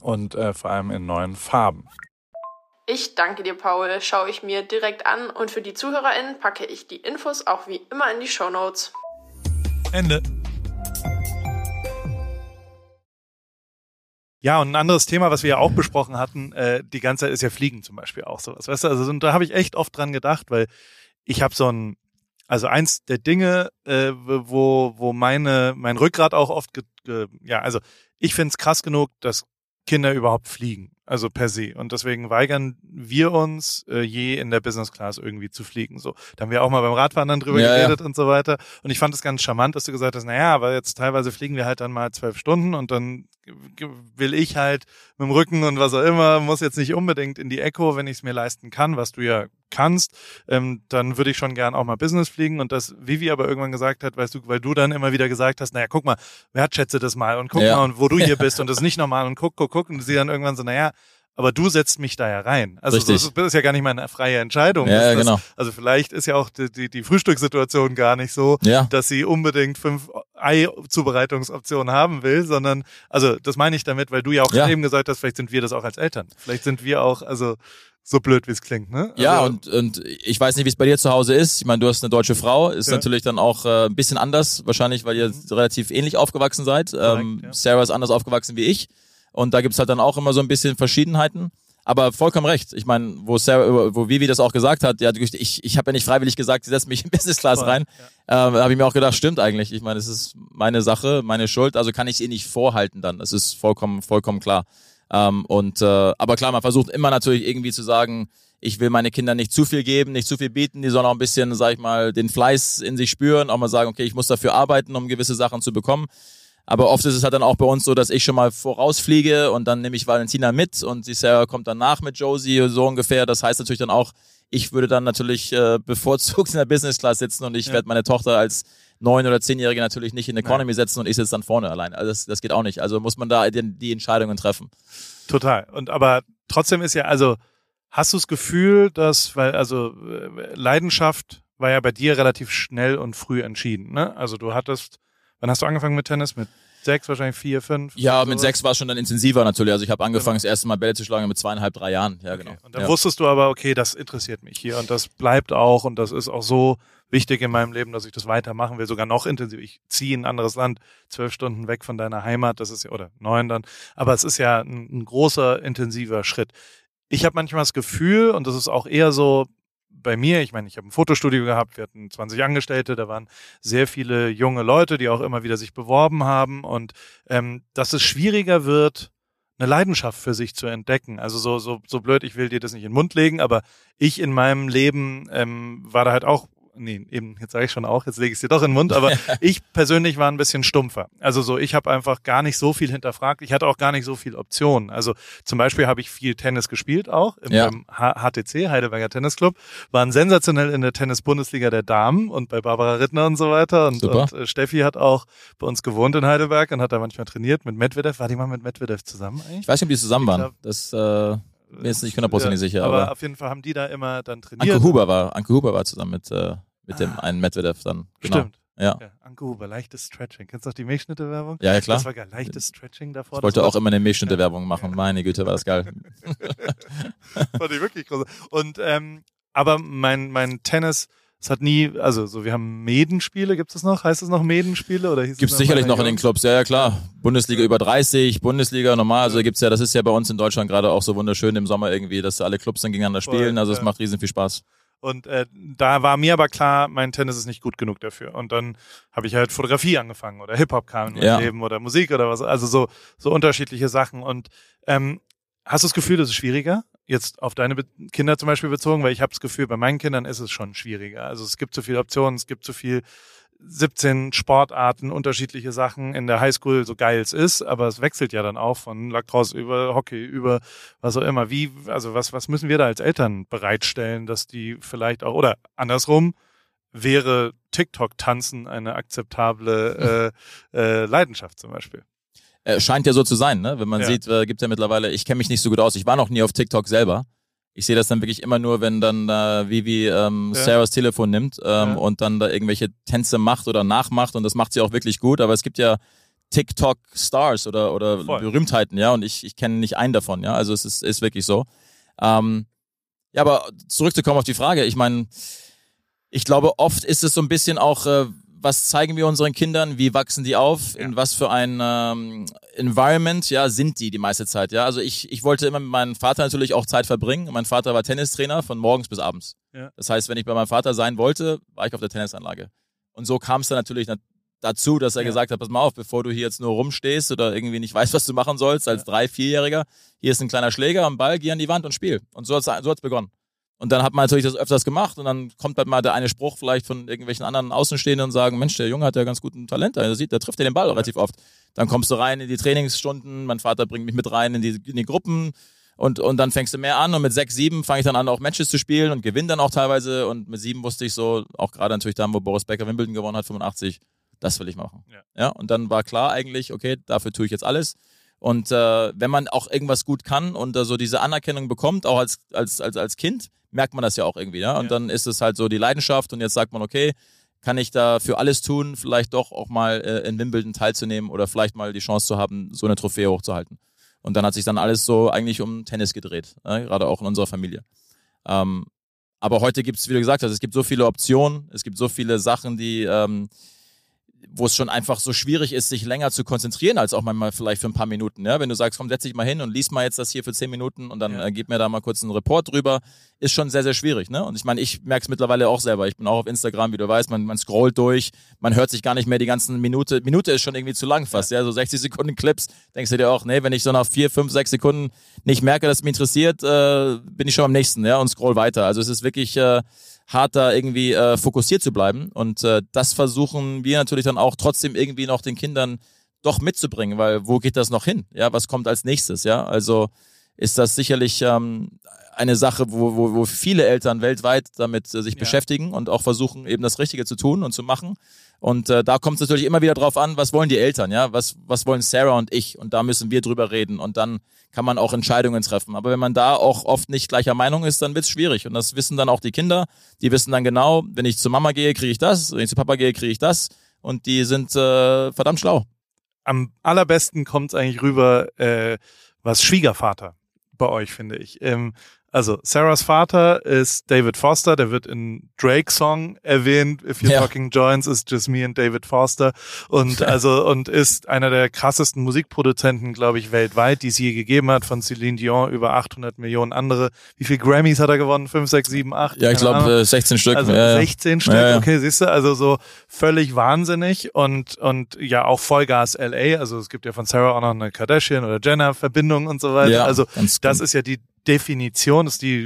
und äh, vor allem in neuen Farben. Ich danke dir, Paul. Schaue ich mir direkt an und für die ZuhörerInnen packe ich die Infos auch wie immer in die Show Notes. Ende. Ja, und ein anderes Thema, was wir ja auch besprochen hatten, äh, die ganze Zeit ist ja Fliegen zum Beispiel auch sowas. Weißt du, also und da habe ich echt oft dran gedacht, weil ich habe so ein, also eins der Dinge, äh, wo, wo meine, mein Rückgrat auch oft, ge, ge, ja, also ich find's krass genug, dass Kinder überhaupt fliegen. Also per se. Und deswegen weigern wir uns, äh, je in der Business Class irgendwie zu fliegen. So, da haben wir auch mal beim Radfahren dann drüber ja, geredet ja. und so weiter. Und ich fand es ganz charmant, dass du gesagt hast, naja, aber jetzt teilweise fliegen wir halt dann mal zwölf Stunden und dann will ich halt mit dem Rücken und was auch immer, muss jetzt nicht unbedingt in die Echo, wenn ich es mir leisten kann, was du ja kannst, ähm, dann würde ich schon gern auch mal Business fliegen. Und das Vivi aber irgendwann gesagt hat, weißt du, weil du dann immer wieder gesagt hast, naja, guck mal, wertschätze das mal und guck ja. mal, und wo du hier bist und das ist nicht normal und guck, guck, guck. Und sie dann irgendwann so, naja, aber du setzt mich da ja rein. Also das, das ist ja gar nicht meine freie Entscheidung. Ja, das, genau. Also vielleicht ist ja auch die, die, die Frühstückssituation gar nicht so, ja. dass sie unbedingt fünf Ei-Zubereitungsoptionen haben will, sondern, also das meine ich damit, weil du ja auch ja. eben gesagt hast, vielleicht sind wir das auch als Eltern. Vielleicht sind wir auch, also so blöd wie es klingt, ne? Also, ja, und, und ich weiß nicht, wie es bei dir zu Hause ist. Ich meine, du hast eine deutsche Frau, ist ja. natürlich dann auch äh, ein bisschen anders, wahrscheinlich, weil ihr mhm. relativ ähnlich aufgewachsen seid. Ähm, ja. Sarah ist anders aufgewachsen wie ich. Und da gibt's halt dann auch immer so ein bisschen Verschiedenheiten. Aber vollkommen recht. Ich meine, wo Sarah, wo Vivi das auch gesagt hat, ja, ich, ich habe ja nicht freiwillig gesagt, sie setzt mich in Business Class rein. Ja. Ähm, habe ich mir auch gedacht, stimmt eigentlich. Ich meine, es ist meine Sache, meine Schuld, also kann ich ihr nicht vorhalten dann. Das ist vollkommen, vollkommen klar. Ähm, und äh, aber klar, man versucht immer natürlich irgendwie zu sagen, ich will meine Kinder nicht zu viel geben, nicht zu viel bieten, die sollen auch ein bisschen, sag ich mal, den Fleiß in sich spüren, auch mal sagen, okay, ich muss dafür arbeiten, um gewisse Sachen zu bekommen. Aber oft ist es halt dann auch bei uns so, dass ich schon mal vorausfliege und dann nehme ich Valentina mit und die Sarah kommt dann nach mit Josie, so ungefähr. Das heißt natürlich dann auch, ich würde dann natürlich äh, bevorzugt in der Business Class sitzen und ich ja. werde meine Tochter als neun- oder zehnjährige natürlich nicht in Economy ja. setzen und ich sitze dann vorne allein. Also das, das geht auch nicht. Also muss man da die, die Entscheidungen treffen. Total. Und aber trotzdem ist ja, also hast du das Gefühl, dass, weil, also äh, Leidenschaft war ja bei dir relativ schnell und früh entschieden, ne? Also du hattest Wann hast du angefangen mit Tennis? Mit sechs, wahrscheinlich vier, fünf? Ja, mit sechs war es schon dann intensiver natürlich. Also ich habe angefangen, genau. das erste Mal Bälle zu schlagen mit zweieinhalb, drei Jahren. Ja, okay. genau. Und dann ja. wusstest du aber, okay, das interessiert mich hier und das bleibt auch und das ist auch so wichtig in meinem Leben, dass ich das weitermachen will, sogar noch intensiver. Ich ziehe in ein anderes Land, zwölf Stunden weg von deiner Heimat, das ist ja, oder neun dann. Aber es ist ja ein, ein großer, intensiver Schritt. Ich habe manchmal das Gefühl, und das ist auch eher so, bei mir, ich meine, ich habe ein Fotostudio gehabt, wir hatten 20 Angestellte, da waren sehr viele junge Leute, die auch immer wieder sich beworben haben und ähm, dass es schwieriger wird, eine Leidenschaft für sich zu entdecken. Also so, so, so blöd, ich will dir das nicht in den Mund legen, aber ich in meinem Leben ähm, war da halt auch nee, eben, jetzt sage ich schon auch, jetzt lege ich es dir doch in den Mund, aber ich persönlich war ein bisschen stumpfer. Also so, ich habe einfach gar nicht so viel hinterfragt. Ich hatte auch gar nicht so viel Optionen. Also zum Beispiel habe ich viel Tennis gespielt auch im, ja. HTC, Heidelberger Tennisclub, waren sensationell in der Tennis-Bundesliga der Damen und bei Barbara Rittner und so weiter. Und, und äh, Steffi hat auch bei uns gewohnt in Heidelberg und hat da manchmal trainiert mit Medvedev. War die mal mit Medvedev zusammen eigentlich? Ich weiß nicht, ob die zusammen waren. Das äh bin jetzt nicht hundertprozentig sicher. Aber, aber, auf jeden Fall haben die da immer dann trainiert. Anke Huber war, Anke Huber war zusammen mit äh, mit dem ah. einen Medvedev dann. Genau. Stimmt. Ja. ja. Anke Huber, leichtes Stretching. Kennst du noch die Milchschnitte-Werbung? Ja, ja, klar. Das war geil. Leichtes Stretching davor. Ich wollte auch immer eine Milchschnitte-Werbung machen. Meine Güte, war das geil. Fand ich wirklich groß. Und, ähm, aber mein, mein Tennis, es hat nie, also so, wir haben Medenspiele, gibt es noch? Heißt es noch Medenspiele? Oder gibt es sicherlich noch in den Clubs, ja, ja klar. Bundesliga über 30, Bundesliga normal, also gibt's ja, das ist ja bei uns in Deutschland gerade auch so wunderschön im Sommer irgendwie, dass alle Clubs dann gegeneinander spielen, also es macht riesen viel Spaß. Und äh, da war mir aber klar, mein Tennis ist nicht gut genug dafür. Und dann habe ich halt Fotografie angefangen oder Hip-Hop kam in mein ja. Leben oder Musik oder was. Also so, so unterschiedliche Sachen. Und ähm, hast du das Gefühl, das ist schwieriger? Jetzt auf deine Kinder zum Beispiel bezogen, weil ich habe das Gefühl, bei meinen Kindern ist es schon schwieriger. Also es gibt zu viele Optionen, es gibt zu viel 17 Sportarten, unterschiedliche Sachen in der Highschool, so geil es ist, aber es wechselt ja dann auch von Lacrosse über Hockey, über was auch immer. Wie, also was, was müssen wir da als Eltern bereitstellen, dass die vielleicht auch, oder andersrum, wäre TikTok-Tanzen eine akzeptable äh, äh, Leidenschaft zum Beispiel? Äh, scheint ja so zu sein, ne? Wenn man ja. sieht, äh, gibt ja mittlerweile, ich kenne mich nicht so gut aus, ich war noch nie auf TikTok selber ich sehe das dann wirklich immer nur, wenn dann da Vivi ähm, ja. Sarahs Telefon nimmt ähm, ja. und dann da irgendwelche Tänze macht oder nachmacht und das macht sie auch wirklich gut. Aber es gibt ja TikTok-Stars oder, oder Berühmtheiten, ja, und ich, ich kenne nicht einen davon, ja. Also es ist, ist wirklich so. Ähm, ja, aber zurückzukommen auf die Frage, ich meine, ich glaube, oft ist es so ein bisschen auch, äh, was zeigen wir unseren Kindern, wie wachsen die auf, ja. in was für ein ähm, Environment ja sind die die meiste Zeit. Ja, also ich, ich wollte immer mit meinem Vater natürlich auch Zeit verbringen. Mein Vater war Tennistrainer von morgens bis abends. Ja. Das heißt, wenn ich bei meinem Vater sein wollte, war ich auf der Tennisanlage. Und so kam es dann natürlich dazu, dass er ja. gesagt hat, pass mal auf, bevor du hier jetzt nur rumstehst oder irgendwie nicht weißt, was du machen sollst als drei, vierjähriger, hier ist ein kleiner Schläger, ein Ball, geh an die Wand und spiel. Und so hat es so hat's begonnen. Und dann hat man natürlich das öfters gemacht und dann kommt halt mal der eine Spruch vielleicht von irgendwelchen anderen Außenstehenden und sagen, Mensch, der Junge hat ja ganz guten Talent, der sieht, der trifft ja den Ball relativ oft. Dann kommst du rein in die Trainingsstunden, mein Vater bringt mich mit rein in die, in die Gruppen und, und dann fängst du mehr an und mit sechs, sieben fange ich dann an, auch Matches zu spielen und gewinne dann auch teilweise und mit sieben wusste ich so, auch gerade natürlich dann, wo Boris Becker Wimbledon gewonnen hat, 85, das will ich machen. Ja. ja und dann war klar eigentlich, okay, dafür tue ich jetzt alles. Und äh, wenn man auch irgendwas gut kann und äh, so diese Anerkennung bekommt, auch als, als, als, als Kind, merkt man das ja auch irgendwie. Ja? Und ja. dann ist es halt so die Leidenschaft und jetzt sagt man, okay, kann ich da für alles tun, vielleicht doch auch mal äh, in Wimbledon teilzunehmen oder vielleicht mal die Chance zu haben, so eine Trophäe hochzuhalten. Und dann hat sich dann alles so eigentlich um Tennis gedreht, ne? gerade auch in unserer Familie. Ähm, aber heute gibt es, wie du gesagt hast, es gibt so viele Optionen, es gibt so viele Sachen, die ähm, wo es schon einfach so schwierig ist, sich länger zu konzentrieren, als auch manchmal vielleicht für ein paar Minuten. Ja? Wenn du sagst, komm, setz dich mal hin und lies mal jetzt das hier für zehn Minuten und dann ja. äh, gib mir da mal kurz einen Report drüber, ist schon sehr, sehr schwierig. Ne? Und ich meine, ich merke es mittlerweile auch selber. Ich bin auch auf Instagram, wie du weißt, man, man scrollt durch, man hört sich gar nicht mehr die ganzen Minute. Minute ist schon irgendwie zu lang fast, ja, ja? so 60 Sekunden Clips. Denkst du dir auch, nee, wenn ich so nach vier, fünf, sechs Sekunden nicht merke, dass es mich interessiert, äh, bin ich schon am nächsten, ja, und scroll weiter. Also es ist wirklich äh, hart da irgendwie äh, fokussiert zu bleiben. Und äh, das versuchen wir natürlich dann auch trotzdem irgendwie noch den Kindern doch mitzubringen, weil wo geht das noch hin? Ja, was kommt als nächstes? Ja, also ist das sicherlich ähm, eine Sache, wo, wo, wo viele Eltern weltweit damit äh, sich ja. beschäftigen und auch versuchen, eben das Richtige zu tun und zu machen. Und äh, da kommt es natürlich immer wieder drauf an, was wollen die Eltern, ja, was, was wollen Sarah und ich? Und da müssen wir drüber reden und dann kann man auch Entscheidungen treffen. Aber wenn man da auch oft nicht gleicher Meinung ist, dann wird's schwierig. Und das wissen dann auch die Kinder. Die wissen dann genau, wenn ich zu Mama gehe, kriege ich das, wenn ich zu Papa gehe, kriege ich das. Und die sind äh, verdammt schlau. Am allerbesten kommt's eigentlich rüber, äh, was Schwiegervater bei euch, finde ich. Ähm, Also Sarahs Vater ist David Foster, der wird in Drake Song erwähnt. If you're Ja. talking joints, it's just me and David Foster. Und also und ist einer der krassesten Musikproduzenten, glaube ich, weltweit, die es je gegeben hat, von Celine Dion über 800 Millionen andere. Wie viel Grammys hat er gewonnen? 5, 6, 7, 8? Ja, ich glaube 16 Stück. Also ja, ja. 16 Stück, Ja, ja. okay, siehst du, also so völlig wahnsinnig und und ja auch Vollgas LA, also es gibt ja von Sarah auch noch eine Kardashian oder Jenner Verbindung und so weiter. Ja, also das gut. ist ja die Definition, ist die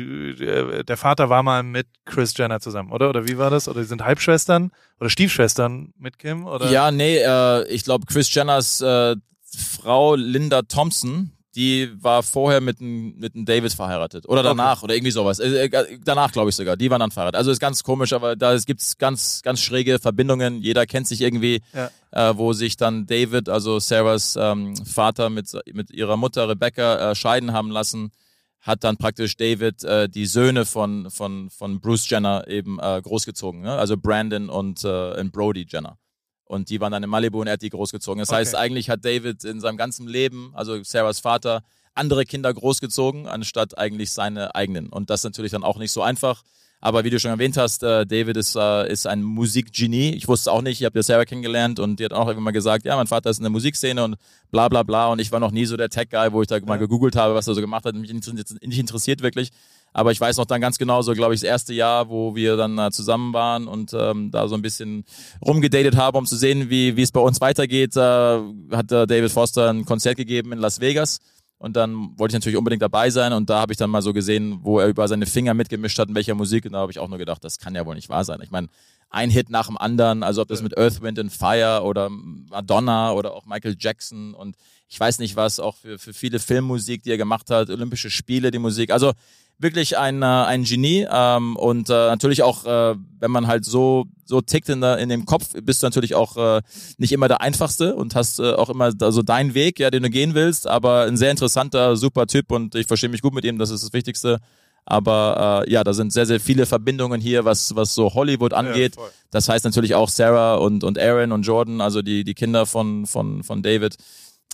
äh, der Vater war mal mit Chris Jenner zusammen, oder? Oder wie war das? Oder die sind Halbschwestern oder Stiefschwestern mit Kim oder Ja, nee, äh, ich glaube, Chris Jenners äh, Frau Linda Thompson, die war vorher mit einem mit einem David verheiratet. Oder danach, oder irgendwie sowas. Äh, äh, danach, glaube ich sogar. Die waren dann verheiratet. Also ist ganz komisch, aber da gibt's ganz, ganz schräge Verbindungen. Jeder kennt sich irgendwie, Ja. äh, wo sich dann David, also Sarahs ähm, Vater mit, mit ihrer Mutter Rebecca äh, scheiden haben lassen hat dann praktisch David äh, die Söhne von, von, von Bruce Jenner eben äh, großgezogen. Ne? Also Brandon und, äh, und Brody Jenner. Und die waren dann in Malibu und er hat die großgezogen. Das Okay. heißt, eigentlich hat David in seinem ganzen Leben, also Sarahs Vater, andere Kinder großgezogen, anstatt eigentlich seine eigenen. Und das ist natürlich dann auch nicht so einfach. Aber wie du schon erwähnt hast, äh, David ist, äh, ist ein Musikgenie. Ich wusste auch nicht, ich habe ja Sarah kennengelernt und die hat auch irgendwann mal gesagt, ja, mein Vater ist in der Musikszene und bla bla bla. Und ich war noch nie so der Tech-Guy, wo ich da mal gegoogelt habe, was er so gemacht hat. Mich nicht nicht interessiert wirklich. Aber ich weiß noch dann ganz genau, so glaube ich, das erste Jahr, wo wir dann äh, zusammen waren und ähm, da so ein bisschen rumgedatet haben, um zu sehen, wie wie es bei uns weitergeht, äh, hat äh, David Foster ein Konzert gegeben in Las Vegas. Und dann wollte ich natürlich unbedingt dabei sein und da habe ich dann mal so gesehen, wo er über seine Finger mitgemischt hat, in welcher Musik. Und da habe ich auch nur gedacht, das kann ja wohl nicht wahr sein. Ich meine, ein Hit nach dem anderen, also ob das mit Earth, Wind and Fire oder Madonna oder auch Michael Jackson und ich weiß nicht was, auch für, für viele Filmmusik, die er gemacht hat, Olympische Spiele, die Musik. Also wirklich ein, äh, ein Genie ähm, und äh, natürlich auch, äh, wenn man halt so so tickt in, der, in dem Kopf, bist du natürlich auch äh, nicht immer der Einfachste und hast äh, auch immer da so deinen Weg, ja, den du gehen willst, aber ein sehr interessanter, super Typ und ich verstehe mich gut mit ihm, das ist das Wichtigste. Aber äh, ja, da sind sehr, sehr viele Verbindungen hier, was, was so Hollywood angeht. voll. das heißt natürlich auch Sarah und, und Aaron und Jordan, also die, die Kinder von, von, von David.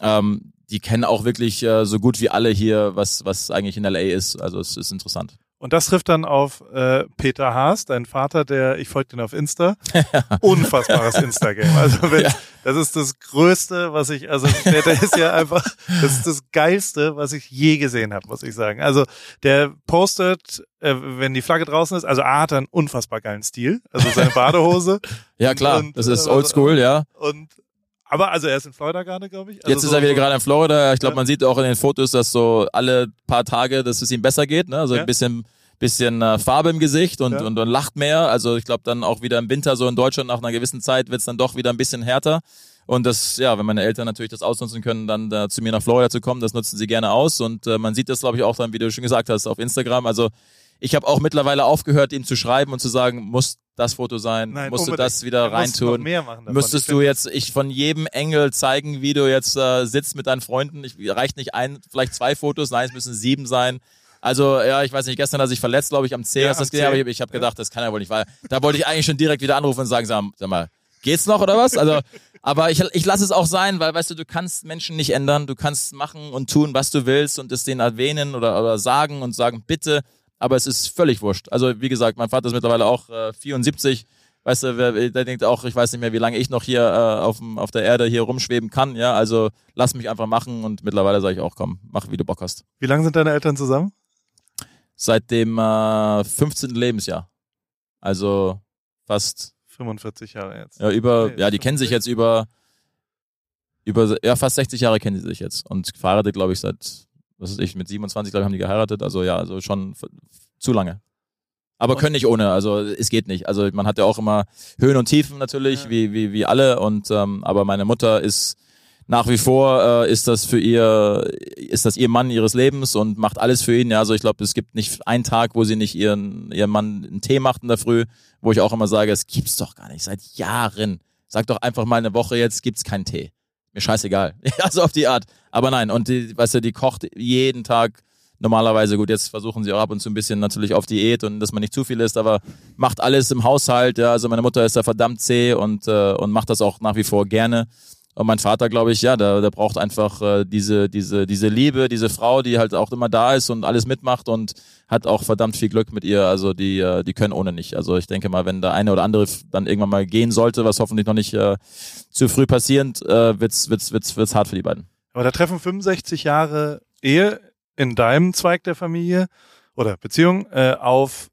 Ähm, die kennen auch wirklich äh, so gut wie alle hier, was, was eigentlich in LA ist. Also es ist interessant. Und das trifft dann auf äh, Peter Haas, dein Vater, der, ich folge den auf Insta, unfassbares Instagram. Also wenn, Ja. das ist das Größte, was ich, also der, der ist ja einfach, das ist das Geilste, was ich je gesehen habe, muss ich sagen. Also der postet, äh, wenn die Flagge draußen ist, also A hat einen unfassbar geilen Stil, also seine Badehose Ja klar, Und, das ist äh, oldschool, ja. und aber also er ist in Florida gerade, glaube ich. Also Jetzt ist so- er wieder so- gerade in Florida. Ich glaube, Ja. man sieht auch in den Fotos, dass so alle paar Tage, dass es ihm besser geht. Ne? Also Ja. ein bisschen, bisschen äh, Farbe im Gesicht und, Ja. und, und lacht mehr. Also ich glaube dann auch wieder im Winter so in Deutschland nach einer gewissen Zeit wird's dann doch wieder ein bisschen härter. Und das, ja, wenn meine Eltern natürlich das ausnutzen können, dann da zu mir nach Florida zu kommen, das nutzen sie gerne aus. Und äh, man sieht das, glaube ich, auch dann, wie du schon gesagt hast, auf Instagram. Also ich habe auch mittlerweile aufgehört, ihm zu schreiben und zu sagen, muss das Foto sein, Nein, musst du unbedingt. das wieder Er reintun. Müsstest du jetzt ich von jedem Engel zeigen, wie du jetzt äh, sitzt mit deinen Freunden? Ich, reicht nicht ein, vielleicht zwei Fotos, nein, es müssen sieben sein. Also ja, ich weiß nicht, gestern hat sich verletzt, glaube ich, am C Ja, hast du das gesehen, aber ich, ich habe gedacht, das kann ja wohl nicht, weil da wollte ich eigentlich schon direkt wieder anrufen und sagen, sag, sag mal, geht's noch oder was? Also, aber ich, ich lasse es auch sein, weil weißt du, du kannst Menschen nicht ändern, du kannst machen und tun, was du willst und es denen erwähnen oder, oder sagen und sagen, bitte, aber es ist völlig wurscht. Also wie gesagt, mein Vater ist mittlerweile auch äh, 74, weißt du, wer, der denkt auch, ich weiß nicht mehr, wie lange ich noch hier äh, auf, auf der Erde hier rumschweben kann, ja, also lass mich einfach machen und mittlerweile sage ich auch, komm, mach, wie du Bock hast. Wie lange sind deine Eltern zusammen? Seit dem äh, 15. Lebensjahr. Also fast 45 Jahre jetzt. Ja, über, Okay, ja, die kennen sich jetzt über, über, ja, fast 60 Jahre kennen sie sich jetzt. Und verheiratet, glaube ich, seit, was weiß ich, mit 27, glaube ich, haben die geheiratet. Also ja, also schon zu lange. Aber Und- können nicht ohne, also es geht nicht. Also man hat ja auch immer Höhen und Tiefen natürlich, Ja. wie, wie, wie alle. Und ähm, aber meine Mutter ist nach wie vor äh, ist das für ihr, ist das ihr Mann ihres Lebens und macht alles für ihn. Ja, also ich glaube, es gibt nicht einen Tag, wo sie nicht ihren, ihren Mann einen Tee macht in der Früh, wo ich auch immer sage, es gibt's doch gar nicht, seit Jahren. Sag doch einfach mal eine Woche jetzt gibt's keinen Tee. Mir scheißegal. Ja, so auf die Art. Aber nein, und die, weißt du, die kocht jeden Tag normalerweise, gut, jetzt versuchen sie auch ab und zu ein bisschen natürlich auf Diät und dass man nicht zu viel isst, aber macht alles im Haushalt, ja, also meine Mutter ist da verdammt zäh und, äh, und macht das auch nach wie vor gerne. Und mein Vater, glaube ich, ja, der, der braucht einfach äh, diese, diese, diese Liebe, diese Frau, die halt auch immer da ist und alles mitmacht und hat auch verdammt viel Glück mit ihr. Also die, äh, die können ohne nicht. Also ich denke mal, wenn der eine oder andere dann irgendwann mal gehen sollte, was hoffentlich noch nicht äh, zu früh passierend, äh, wird's, wird's, wird's, wird's hart für die beiden. Aber da treffen 65 Jahre Ehe in deinem Zweig der Familie oder Beziehung äh, auf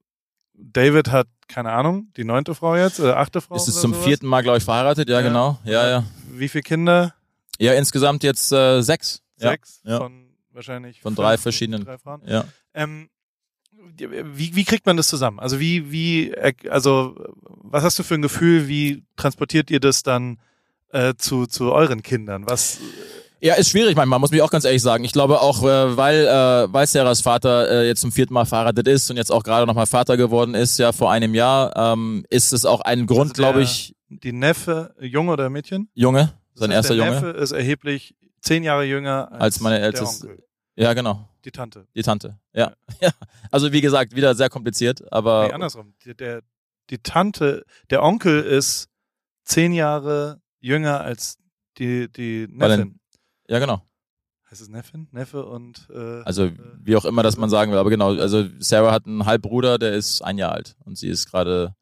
David hat keine Ahnung, die neunte Frau jetzt oder achte Frau. Ist es zum sowas? vierten Mal, glaube ich, verheiratet? Ja, ja, genau. Ja, ja. Wie viele Kinder? Ja, insgesamt jetzt äh, sechs. Sechs ja. von wahrscheinlich von drei verschiedenen. Drei Frauen. Ja. Ähm, wie, wie kriegt man das zusammen? Also wie, wie, also was hast du für ein Gefühl, wie transportiert ihr das dann äh, zu, zu euren Kindern? Was ja, ist schwierig manchmal, muss mich auch ganz ehrlich sagen. Ich glaube auch, äh, weil, äh, weil Sarahs Vater äh, jetzt zum vierten Mal verheiratet ist und jetzt auch gerade nochmal Vater geworden ist, ja vor einem Jahr, ähm, ist es auch ein Grund, also glaube ich. Die Neffe, Junge oder Mädchen? Junge, sein das heißt, erster der Junge. Neffe ist erheblich zehn Jahre jünger als, als meine älteste. Ja, genau. Die Tante. Die Tante, ja. ja. Also wie gesagt, wieder sehr kompliziert, aber. Nee, andersrum. Die, der, die Tante, der Onkel ist zehn Jahre jünger als die, die Neffin. Ja, genau. Heißt es Neffin? Neffe und. Äh, also, wie auch immer das man sagen will, aber genau. Also, Sarah hat einen Halbbruder, der ist ein Jahr alt und sie ist gerade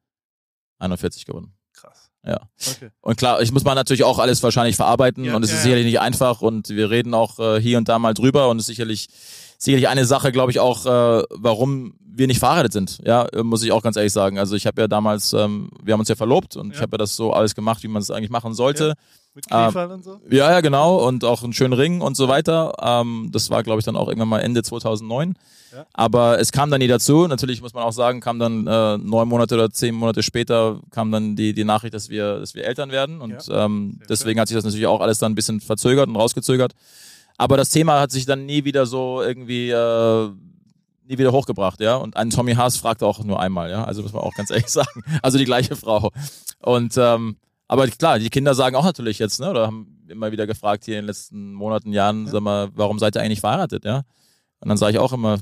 41 geworden. Krass. Ja. Okay. Und klar, ich muss mal natürlich auch alles wahrscheinlich verarbeiten ja, und es ja, ist sicherlich ja. nicht einfach und wir reden auch äh, hier und da mal drüber und es ist sicherlich sicherlich eine Sache, glaube ich, auch, äh, warum wir nicht verheiratet sind. Ja, muss ich auch ganz ehrlich sagen. Also ich habe ja damals, ähm, wir haben uns ja verlobt und ich habe ja das so alles gemacht, wie man es eigentlich machen sollte. Mit Kniefall ähm, und so? Ja, ja, genau. Und auch einen schönen Ring und so weiter. Ähm, das war, glaube ich, dann auch irgendwann mal Ende 2009. Ja. Aber es kam dann nie dazu. Natürlich muss man auch sagen, kam dann äh, neun Monate oder zehn Monate später kam dann die, die Nachricht, dass wir, dass wir Eltern werden. Und ja. ähm, deswegen hat sich das natürlich auch alles dann ein bisschen verzögert und rausgezögert. Aber das Thema hat sich dann nie wieder so irgendwie äh, nie wieder hochgebracht, ja. Und ein Tommy Haas fragte auch nur einmal, ja. Also muss man auch ganz ehrlich sagen. Also die gleiche Frau. Und ähm, aber klar, die Kinder sagen auch natürlich jetzt, ne, oder haben immer wieder gefragt hier in den letzten Monaten, Jahren, ja. sag mal, warum seid ihr eigentlich verheiratet, ja? Und dann sage ich auch immer,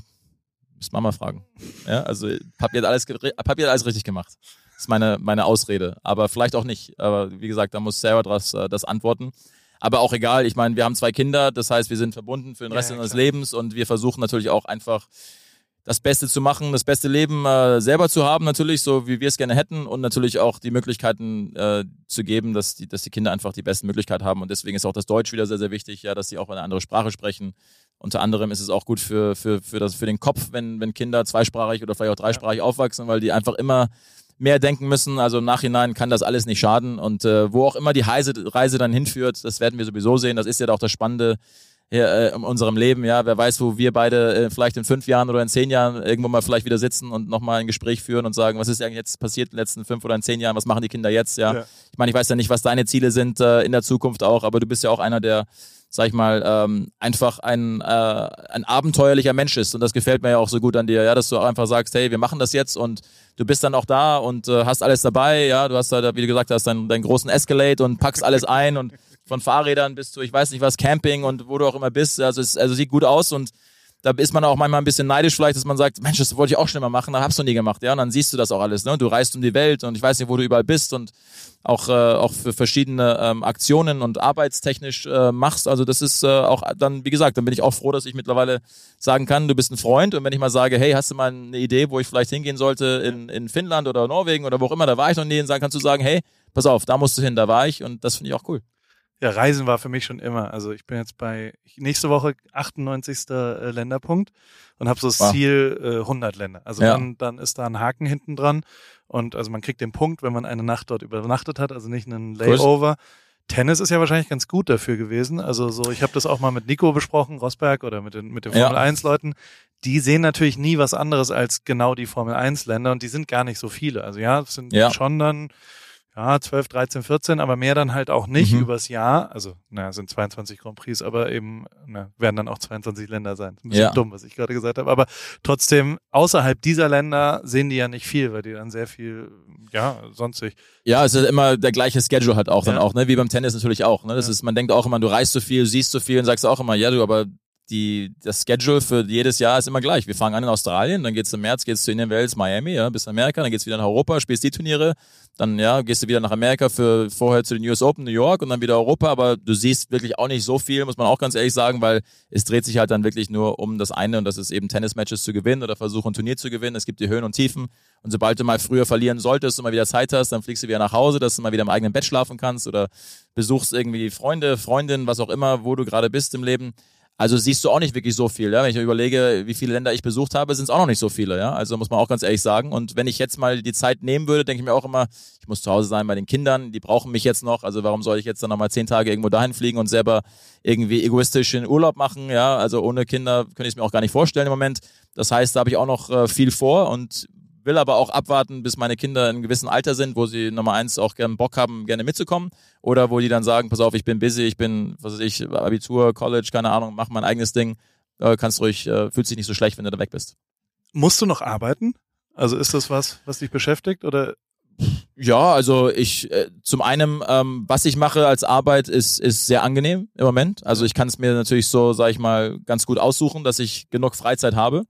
müsst Mama fragen. Ja, also habt ihr alles, habt ihr alles richtig gemacht. Das ist meine, meine Ausrede. Aber vielleicht auch nicht. Aber wie gesagt, da muss Sarah das, äh, das antworten. Aber auch egal, ich meine, wir haben zwei Kinder, das heißt, wir sind verbunden für den Rest ja, unseres Lebens und wir versuchen natürlich auch einfach das Beste zu machen, das beste Leben äh, selber zu haben, natürlich, so wie wir es gerne hätten und natürlich auch die Möglichkeiten äh, zu geben, dass die, dass die Kinder einfach die besten Möglichkeiten haben. Und deswegen ist auch das Deutsch wieder sehr, sehr wichtig, ja, dass sie auch eine andere Sprache sprechen. Unter anderem ist es auch gut für, für, für, das, für den Kopf, wenn, wenn Kinder zweisprachig oder vielleicht auch dreisprachig aufwachsen, weil die einfach immer mehr denken müssen. Also im Nachhinein kann das alles nicht schaden. Und äh, wo auch immer die Reise, Reise dann hinführt, das werden wir sowieso sehen. Das ist ja auch das Spannende hier, äh, in unserem Leben. Ja, wer weiß, wo wir beide äh, vielleicht in fünf Jahren oder in zehn Jahren irgendwo mal vielleicht wieder sitzen und nochmal ein Gespräch führen und sagen, was ist eigentlich jetzt passiert in den letzten fünf oder in zehn Jahren? Was machen die Kinder jetzt? Ja, ja. ich meine, ich weiß ja nicht, was deine Ziele sind äh, in der Zukunft auch, aber du bist ja auch einer, der sag ich mal, ähm, einfach ein, äh, ein abenteuerlicher Mensch ist. Und das gefällt mir ja auch so gut an dir, ja, dass du auch einfach sagst, hey, wir machen das jetzt und du bist dann auch da und äh, hast alles dabei, ja, du hast da, wie du gesagt hast, deinen, deinen großen Escalade und packst alles ein und von Fahrrädern bis zu, ich weiß nicht was, Camping und wo du auch immer bist. Also es also sieht gut aus und da ist man auch manchmal ein bisschen neidisch vielleicht, dass man sagt, Mensch, das wollte ich auch schon mal machen, da hab's noch nie gemacht, ja, und dann siehst du das auch alles, ne? Du reist um die Welt und ich weiß nicht, wo du überall bist und auch äh, auch für verschiedene ähm, Aktionen und arbeitstechnisch äh, machst. Also das ist äh, auch dann, wie gesagt, dann bin ich auch froh, dass ich mittlerweile sagen kann, du bist ein Freund und wenn ich mal sage, hey, hast du mal eine Idee, wo ich vielleicht hingehen sollte in, in Finnland oder Norwegen oder wo auch immer, da war ich noch nie, dann kannst du sagen, hey, pass auf, da musst du hin, da war ich und das finde ich auch cool. Ja, Reisen war für mich schon immer. Also ich bin jetzt bei nächste Woche 98. Äh, Länderpunkt und habe so das wow. Ziel äh, 100 Länder. Also ja. dann, dann ist da ein Haken hinten dran und also man kriegt den Punkt, wenn man eine Nacht dort übernachtet hat, also nicht einen Layover. Cool. Tennis ist ja wahrscheinlich ganz gut dafür gewesen. Also so, ich habe das auch mal mit Nico besprochen, Rosberg oder mit den mit den Formel ja. 1 Leuten. Die sehen natürlich nie was anderes als genau die Formel 1 Länder und die sind gar nicht so viele. Also ja, es sind ja. schon dann ja, 12, 13, 14, aber mehr dann halt auch nicht mhm. übers Jahr. Also, naja, sind 22 Grand Prix, aber eben na, werden dann auch 22 Länder sein. Ein bisschen ja. dumm, was ich gerade gesagt habe. Aber trotzdem, außerhalb dieser Länder sehen die ja nicht viel, weil die dann sehr viel, ja, sonstig. Ja, es ist immer der gleiche Schedule halt auch ja. dann auch, ne? Wie beim Tennis natürlich auch. Ne? Das ja. ist, man denkt auch immer, du reist so viel, siehst so viel und sagst auch immer, ja, du, aber die, das Schedule für jedes Jahr ist immer gleich. Wir fangen an in Australien, dann geht's im März, geht's zu Indian Wells, Miami, ja, bis Amerika, dann geht's wieder nach Europa, spielst die Turniere, dann ja, gehst du wieder nach Amerika für vorher zu den US Open New York und dann wieder Europa, aber du siehst wirklich auch nicht so viel, muss man auch ganz ehrlich sagen, weil es dreht sich halt dann wirklich nur um das eine und das ist eben Tennismatches zu gewinnen oder versuchen ein Turnier zu gewinnen. Es gibt die Höhen und Tiefen und sobald du mal früher verlieren solltest und mal wieder Zeit hast, dann fliegst du wieder nach Hause, dass du mal wieder im eigenen Bett schlafen kannst oder besuchst irgendwie Freunde, Freundinnen, was auch immer, wo du gerade bist im Leben. Also siehst du auch nicht wirklich so viel. Ja? Wenn ich überlege, wie viele Länder ich besucht habe, sind es auch noch nicht so viele. Ja? Also muss man auch ganz ehrlich sagen. Und wenn ich jetzt mal die Zeit nehmen würde, denke ich mir auch immer, ich muss zu Hause sein bei den Kindern, die brauchen mich jetzt noch. Also warum soll ich jetzt dann nochmal zehn Tage irgendwo dahin fliegen und selber irgendwie egoistisch in Urlaub machen? Ja, also ohne Kinder könnte ich es mir auch gar nicht vorstellen im Moment. Das heißt, da habe ich auch noch äh, viel vor und will aber auch abwarten, bis meine Kinder in einem gewissen Alter sind, wo sie Nummer eins auch gerne Bock haben, gerne mitzukommen. Oder wo die dann sagen, pass auf, ich bin busy, ich bin, was weiß ich, Abitur, College, keine Ahnung, mach mein eigenes Ding. Äh, kannst ruhig, äh, fühlt sich nicht so schlecht, wenn du da weg bist. Musst du noch arbeiten? Also ist das was, was dich beschäftigt oder? Ja, also ich äh, zum einen, ähm, was ich mache als Arbeit ist ist sehr angenehm im Moment. Also ich kann es mir natürlich so, sag ich mal, ganz gut aussuchen, dass ich genug Freizeit habe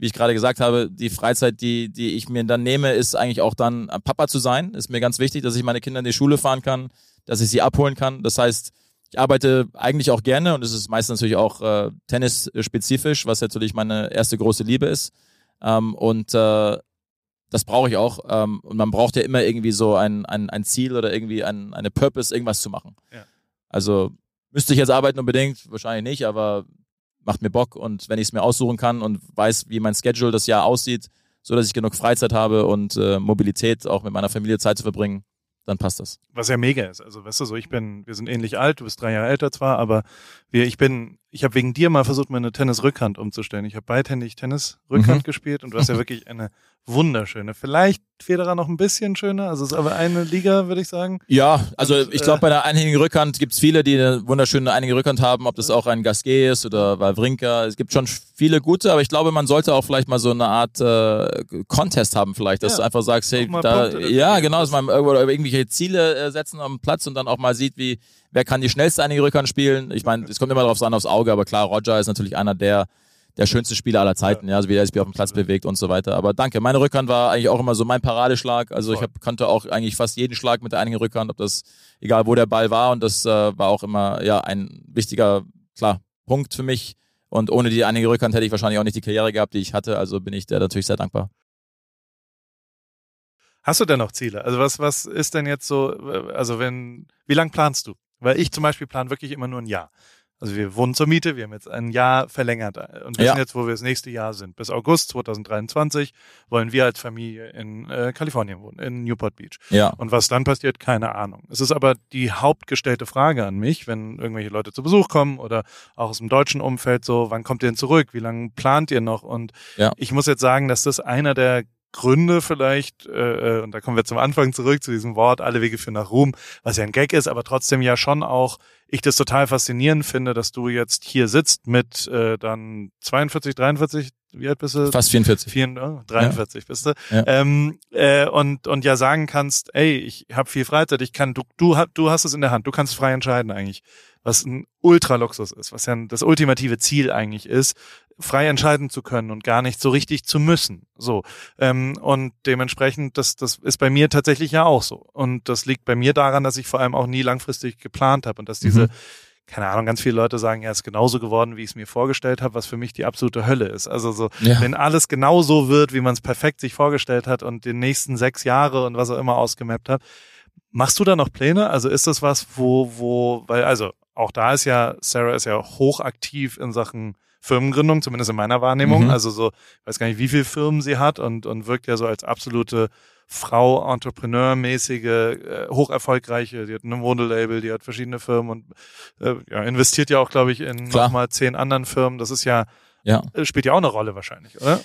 wie ich gerade gesagt habe, die Freizeit, die, die ich mir dann nehme, ist eigentlich auch dann Papa zu sein. Ist mir ganz wichtig, dass ich meine Kinder in die Schule fahren kann, dass ich sie abholen kann. Das heißt, ich arbeite eigentlich auch gerne und es ist meistens natürlich auch äh, Tennis-spezifisch, was natürlich meine erste große Liebe ist. Ähm, und äh, das brauche ich auch. Ähm, und man braucht ja immer irgendwie so ein, ein, ein Ziel oder irgendwie ein, eine Purpose, irgendwas zu machen. Ja. Also müsste ich jetzt arbeiten unbedingt? Wahrscheinlich nicht, aber macht mir Bock und wenn ich es mir aussuchen kann und weiß, wie mein Schedule das Jahr aussieht, so dass ich genug Freizeit habe und äh, Mobilität auch mit meiner Familie Zeit zu verbringen, dann passt das. Was ja mega ist. Also weißt du so, ich bin, wir sind ähnlich alt, du bist drei Jahre älter zwar, aber wir, ich bin, ich habe wegen dir mal versucht, meine Tennis-Rückhand umzustellen. Ich habe beidhändig Tennis-Rückhand mhm. gespielt und du hast ja wirklich eine wunderschöne. Vielleicht Federer noch ein bisschen schöner, also es ist aber eine Liga, würde ich sagen. Ja, also und, ich glaube, äh, bei der einhändigen Rückhand gibt es viele, die eine wunderschöne einhändige Rückhand haben, ob das auch ein Gasquet ist oder Wawrinka. Es gibt schon viele gute, aber ich glaube, man sollte auch vielleicht mal so eine Art äh, Contest haben, vielleicht, dass ja, du einfach sagst, hey, da, ja, genau, dass man irgendwelche Ziele äh, setzen am Platz und dann auch mal sieht, wie wer kann die schnellste einige Rückhand spielen. Ich meine, es kommt immer darauf an aufs Auge, aber klar, Roger ist natürlich einer der der schönste Spieler aller Zeiten, ja, also wie er sich auf dem Platz bewegt und so weiter. Aber danke. Meine Rückhand war eigentlich auch immer so mein Paradeschlag. Also ich hab, kannte auch eigentlich fast jeden Schlag mit der einigen Rückhand, ob das, egal wo der Ball war. Und das äh, war auch immer ja ein wichtiger, klar, Punkt für mich. Und ohne die einige Rückhand hätte ich wahrscheinlich auch nicht die Karriere gehabt, die ich hatte. Also bin ich der natürlich sehr dankbar. Hast du denn noch Ziele? Also was, was ist denn jetzt so, also wenn, wie lang planst du? Weil ich zum Beispiel plan wirklich immer nur ein Jahr. Also wir wohnen zur Miete, wir haben jetzt ein Jahr verlängert und wissen ja. jetzt, wo wir das nächste Jahr sind. Bis August 2023 wollen wir als Familie in äh, Kalifornien wohnen, in Newport Beach. Ja. Und was dann passiert, keine Ahnung. Es ist aber die hauptgestellte Frage an mich, wenn irgendwelche Leute zu Besuch kommen oder auch aus dem deutschen Umfeld so, wann kommt ihr denn zurück? Wie lange plant ihr noch? Und ja. ich muss jetzt sagen, dass das einer der Gründe vielleicht, äh, äh, und da kommen wir zum Anfang zurück zu diesem Wort, alle Wege führen nach Ruhm, was ja ein Gag ist, aber trotzdem ja schon auch, ich das total faszinierend finde, dass du jetzt hier sitzt mit äh, dann 42, 43, wie alt bist du? Fast 44. 4, oh, 43 ja. bist du. Ja. Ähm, äh, und, und ja sagen kannst, ey, ich habe viel Freizeit, ich kann, du, du, du hast es in der Hand, du kannst frei entscheiden eigentlich was ein Ultraluxus ist, was ja das ultimative Ziel eigentlich ist, frei entscheiden zu können und gar nicht so richtig zu müssen. So ähm, und dementsprechend, das das ist bei mir tatsächlich ja auch so und das liegt bei mir daran, dass ich vor allem auch nie langfristig geplant habe und dass diese mhm keine Ahnung, ganz viele Leute sagen, ja, ist genauso geworden, wie ich es mir vorgestellt habe, was für mich die absolute Hölle ist. Also so, ja. wenn alles genau so wird, wie man es perfekt sich vorgestellt hat und den nächsten sechs Jahre und was auch immer ausgemappt hat, machst du da noch Pläne? Also ist das was, wo, wo, weil, also auch da ist ja, Sarah ist ja hochaktiv in Sachen Firmengründung, zumindest in meiner Wahrnehmung. Mhm. Also so, ich weiß gar nicht, wie viele Firmen sie hat und, und wirkt ja so als absolute Frau, Entrepreneur-mäßige, äh, hocherfolgreiche, die hat ein Modelabel, die hat verschiedene Firmen und äh, ja, investiert ja auch, glaube ich, in nochmal zehn anderen Firmen. Das ist ja, ja, äh, spielt ja auch eine Rolle wahrscheinlich, oder?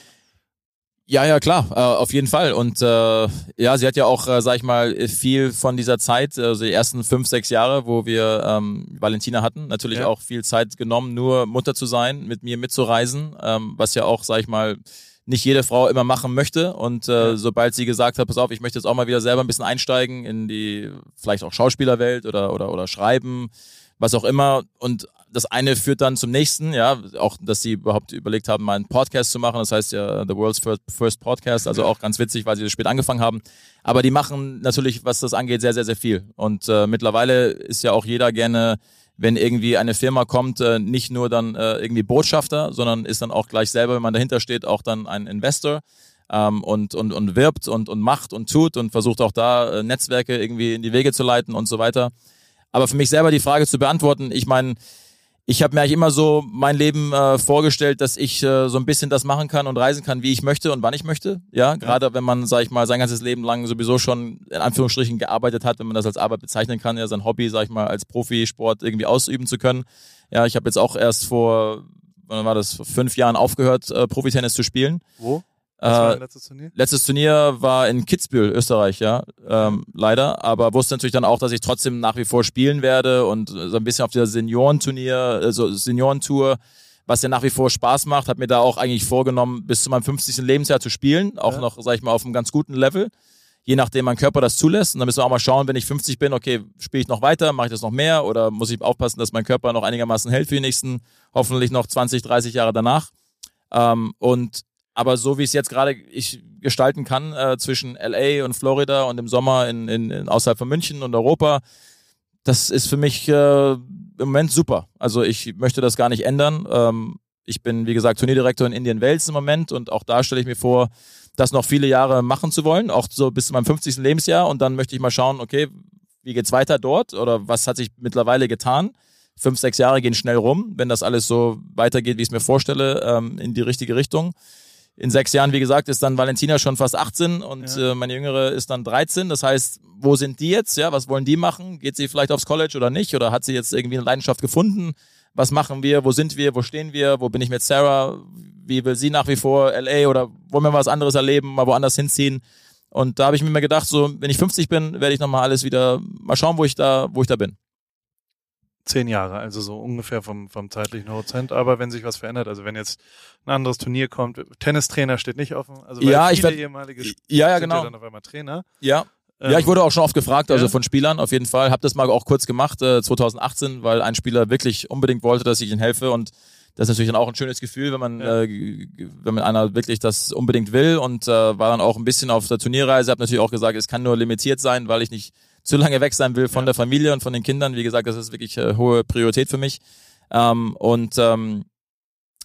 Ja, ja, klar, äh, auf jeden Fall. Und äh, ja, sie hat ja auch, äh, sag ich mal, viel von dieser Zeit, also die ersten fünf, sechs Jahre, wo wir ähm, Valentina hatten, natürlich ja. auch viel Zeit genommen, nur Mutter zu sein, mit mir mitzureisen, ähm, was ja auch, sag ich mal, nicht jede Frau immer machen möchte. Und äh, ja. sobald sie gesagt hat, pass auf, ich möchte jetzt auch mal wieder selber ein bisschen einsteigen in die vielleicht auch Schauspielerwelt oder oder oder Schreiben, was auch immer. Und das eine führt dann zum nächsten, ja, auch, dass sie überhaupt überlegt haben, mal einen Podcast zu machen. Das heißt ja The World's First, First Podcast, also auch ganz witzig, weil sie das spät angefangen haben. Aber die machen natürlich, was das angeht, sehr, sehr, sehr viel. Und äh, mittlerweile ist ja auch jeder gerne, wenn irgendwie eine Firma kommt, äh, nicht nur dann äh, irgendwie Botschafter, sondern ist dann auch gleich selber, wenn man dahinter steht, auch dann ein Investor. Ähm, und, und, und wirbt und, und macht und tut und versucht auch da äh, Netzwerke irgendwie in die Wege zu leiten und so weiter. Aber für mich selber die Frage zu beantworten, ich meine, ich habe mir eigentlich immer so mein Leben äh, vorgestellt, dass ich äh, so ein bisschen das machen kann und reisen kann, wie ich möchte und wann ich möchte. Ja, gerade ja. wenn man, sag ich mal, sein ganzes Leben lang sowieso schon in Anführungsstrichen gearbeitet hat, wenn man das als Arbeit bezeichnen kann, ja, sein Hobby, sag ich mal, als Profisport irgendwie ausüben zu können. Ja, ich habe jetzt auch erst vor, wann war das, vor fünf Jahren aufgehört, äh, Profitennis zu spielen. Wo? Äh, letztes Turnier? Letztes Turnier war in Kitzbühel, Österreich, ja, ähm, leider. Aber wusste natürlich dann auch, dass ich trotzdem nach wie vor spielen werde und so ein bisschen auf dieser Seniorenturnier, also Seniorentour, was ja nach wie vor Spaß macht, hat mir da auch eigentlich vorgenommen, bis zu meinem 50. Lebensjahr zu spielen, auch ja. noch, sag ich mal, auf einem ganz guten Level. Je nachdem mein Körper das zulässt. Und dann müssen wir auch mal schauen, wenn ich 50 bin, okay, spiele ich noch weiter, mache ich das noch mehr oder muss ich aufpassen, dass mein Körper noch einigermaßen hält für die nächsten, hoffentlich noch 20, 30 Jahre danach. Ähm, und aber so wie es jetzt gerade ich gestalten kann äh, zwischen LA und Florida und im Sommer in, in, in außerhalb von München und Europa, das ist für mich äh, im Moment super. Also ich möchte das gar nicht ändern. Ähm, ich bin, wie gesagt, Turnierdirektor in Indian Wales im Moment und auch da stelle ich mir vor, das noch viele Jahre machen zu wollen, auch so bis zu meinem 50. Lebensjahr. Und dann möchte ich mal schauen, okay, wie geht's weiter dort oder was hat sich mittlerweile getan? Fünf, sechs Jahre gehen schnell rum, wenn das alles so weitergeht, wie ich es mir vorstelle, ähm, in die richtige Richtung in sechs Jahren, wie gesagt, ist dann Valentina schon fast 18 und ja. äh, meine Jüngere ist dann 13. Das heißt, wo sind die jetzt? Ja, was wollen die machen? Geht sie vielleicht aufs College oder nicht? Oder hat sie jetzt irgendwie eine Leidenschaft gefunden? Was machen wir? Wo sind wir? Wo stehen wir? Wo bin ich mit Sarah? Wie will sie nach wie vor LA oder wollen wir was anderes erleben, mal woanders hinziehen? Und da habe ich mir mal gedacht, so, wenn ich 50 bin, werde ich nochmal alles wieder mal schauen, wo ich da, wo ich da bin zehn Jahre, also so ungefähr vom, vom zeitlichen Horizont. Aber wenn sich was verändert, also wenn jetzt ein anderes Turnier kommt, Tennistrainer steht nicht offen, also ja, viele ich werd, ehemalige ja, ja, genau. dann auf einmal Trainer. Ja. Ähm, ja, ich wurde auch schon oft gefragt, also ja. von Spielern auf jeden Fall. Hab das mal auch kurz gemacht, äh, 2018, weil ein Spieler wirklich unbedingt wollte, dass ich ihm helfe und das ist natürlich dann auch ein schönes Gefühl, wenn man, ja. äh, wenn man einer wirklich das unbedingt will und äh, war dann auch ein bisschen auf der Turnierreise, Hab natürlich auch gesagt, es kann nur limitiert sein, weil ich nicht zu lange weg sein will von ja. der Familie und von den Kindern. Wie gesagt, das ist wirklich äh, hohe Priorität für mich. Ähm, und ähm,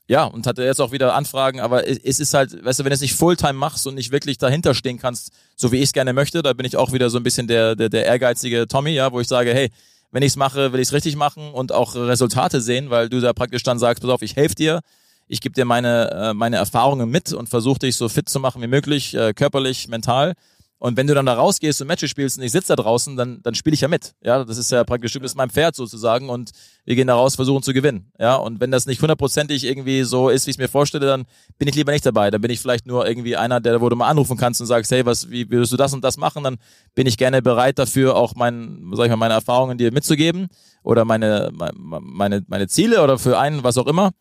ja, und hatte jetzt auch wieder Anfragen, aber es ist halt, weißt du, wenn du es nicht Fulltime machst und nicht wirklich dahinter stehen kannst, so wie ich es gerne möchte, da bin ich auch wieder so ein bisschen der, der, der ehrgeizige Tommy, ja, wo ich sage, hey, wenn ich es mache, will ich es richtig machen und auch Resultate sehen, weil du da praktisch dann sagst, pass auf, ich helfe dir, ich gebe dir meine, äh, meine Erfahrungen mit und versuche dich so fit zu machen wie möglich, äh, körperlich, mental. Und wenn du dann da rausgehst und Matches spielst und ich sitze da draußen, dann, dann spiele ich ja mit. Ja, das ist ja praktisch, du bist mein Pferd sozusagen und wir gehen da raus, versuchen zu gewinnen. Ja, und wenn das nicht hundertprozentig irgendwie so ist, wie ich es mir vorstelle, dann bin ich lieber nicht dabei. Dann bin ich vielleicht nur irgendwie einer, der, wo du mal anrufen kannst und sagst, hey, was, wie würdest du das und das machen? Dann bin ich gerne bereit dafür, auch mein, sag ich mal, meine Erfahrungen dir mitzugeben oder meine, meine, meine Ziele oder für einen, was auch immer.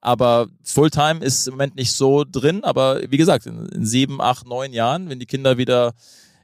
Aber Fulltime ist im Moment nicht so drin. Aber wie gesagt, in, in sieben, acht, neun Jahren, wenn die Kinder wieder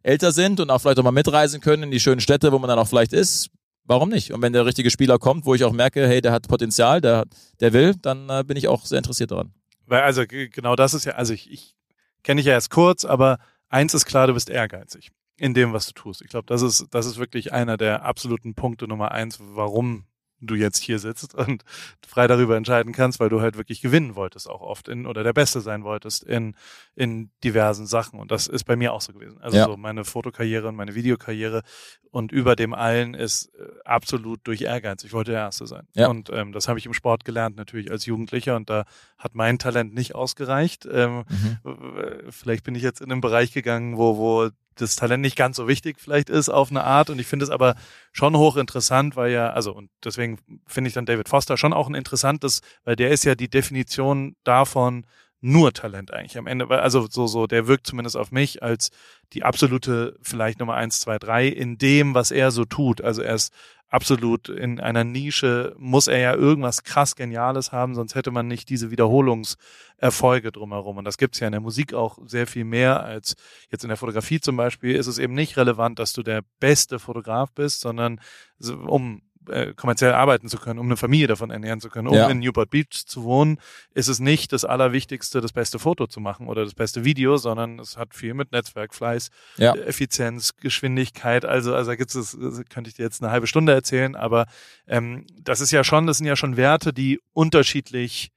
älter sind und auch vielleicht auch mal mitreisen können in die schönen Städte, wo man dann auch vielleicht ist, warum nicht? Und wenn der richtige Spieler kommt, wo ich auch merke, hey, der hat Potenzial, der, der will, dann äh, bin ich auch sehr interessiert daran. Weil also genau das ist ja, also ich, ich kenne dich ja erst kurz, aber eins ist klar, du bist ehrgeizig in dem, was du tust. Ich glaube, das ist, das ist wirklich einer der absoluten Punkte Nummer eins, warum du jetzt hier sitzt und frei darüber entscheiden kannst, weil du halt wirklich gewinnen wolltest, auch oft in oder der Beste sein wolltest in, in diversen Sachen. Und das ist bei mir auch so gewesen. Also ja. so meine Fotokarriere und meine Videokarriere und über dem allen ist äh, absolut durch Ehrgeiz. Ich wollte der Erste sein. Ja. Und ähm, das habe ich im Sport gelernt, natürlich als Jugendlicher. Und da hat mein Talent nicht ausgereicht. Ähm, mhm. Vielleicht bin ich jetzt in einen Bereich gegangen, wo, wo das Talent nicht ganz so wichtig vielleicht ist auf eine Art. Und ich finde es aber schon hochinteressant, weil ja, also, und deswegen finde ich dann David Foster schon auch ein interessantes, weil der ist ja die Definition davon, nur Talent eigentlich am Ende. Also so, so, der wirkt zumindest auf mich als die absolute vielleicht Nummer eins, zwei, drei in dem, was er so tut. Also er ist absolut in einer Nische, muss er ja irgendwas krass Geniales haben, sonst hätte man nicht diese Wiederholungserfolge drumherum. Und das gibt's ja in der Musik auch sehr viel mehr als jetzt in der Fotografie zum Beispiel. Ist es eben nicht relevant, dass du der beste Fotograf bist, sondern um äh, kommerziell arbeiten zu können, um eine Familie davon ernähren zu können. Um Ja. in Newport Beach zu wohnen, ist es nicht das Allerwichtigste, das beste Foto zu machen oder das beste Video, sondern es hat viel mit Netzwerk, Fleiß, Ja. äh, Effizienz, Geschwindigkeit. Also, also da gibt's es, das könnte ich dir jetzt eine halbe Stunde erzählen, aber ähm, das ist ja schon, das sind ja schon Werte, die unterschiedlich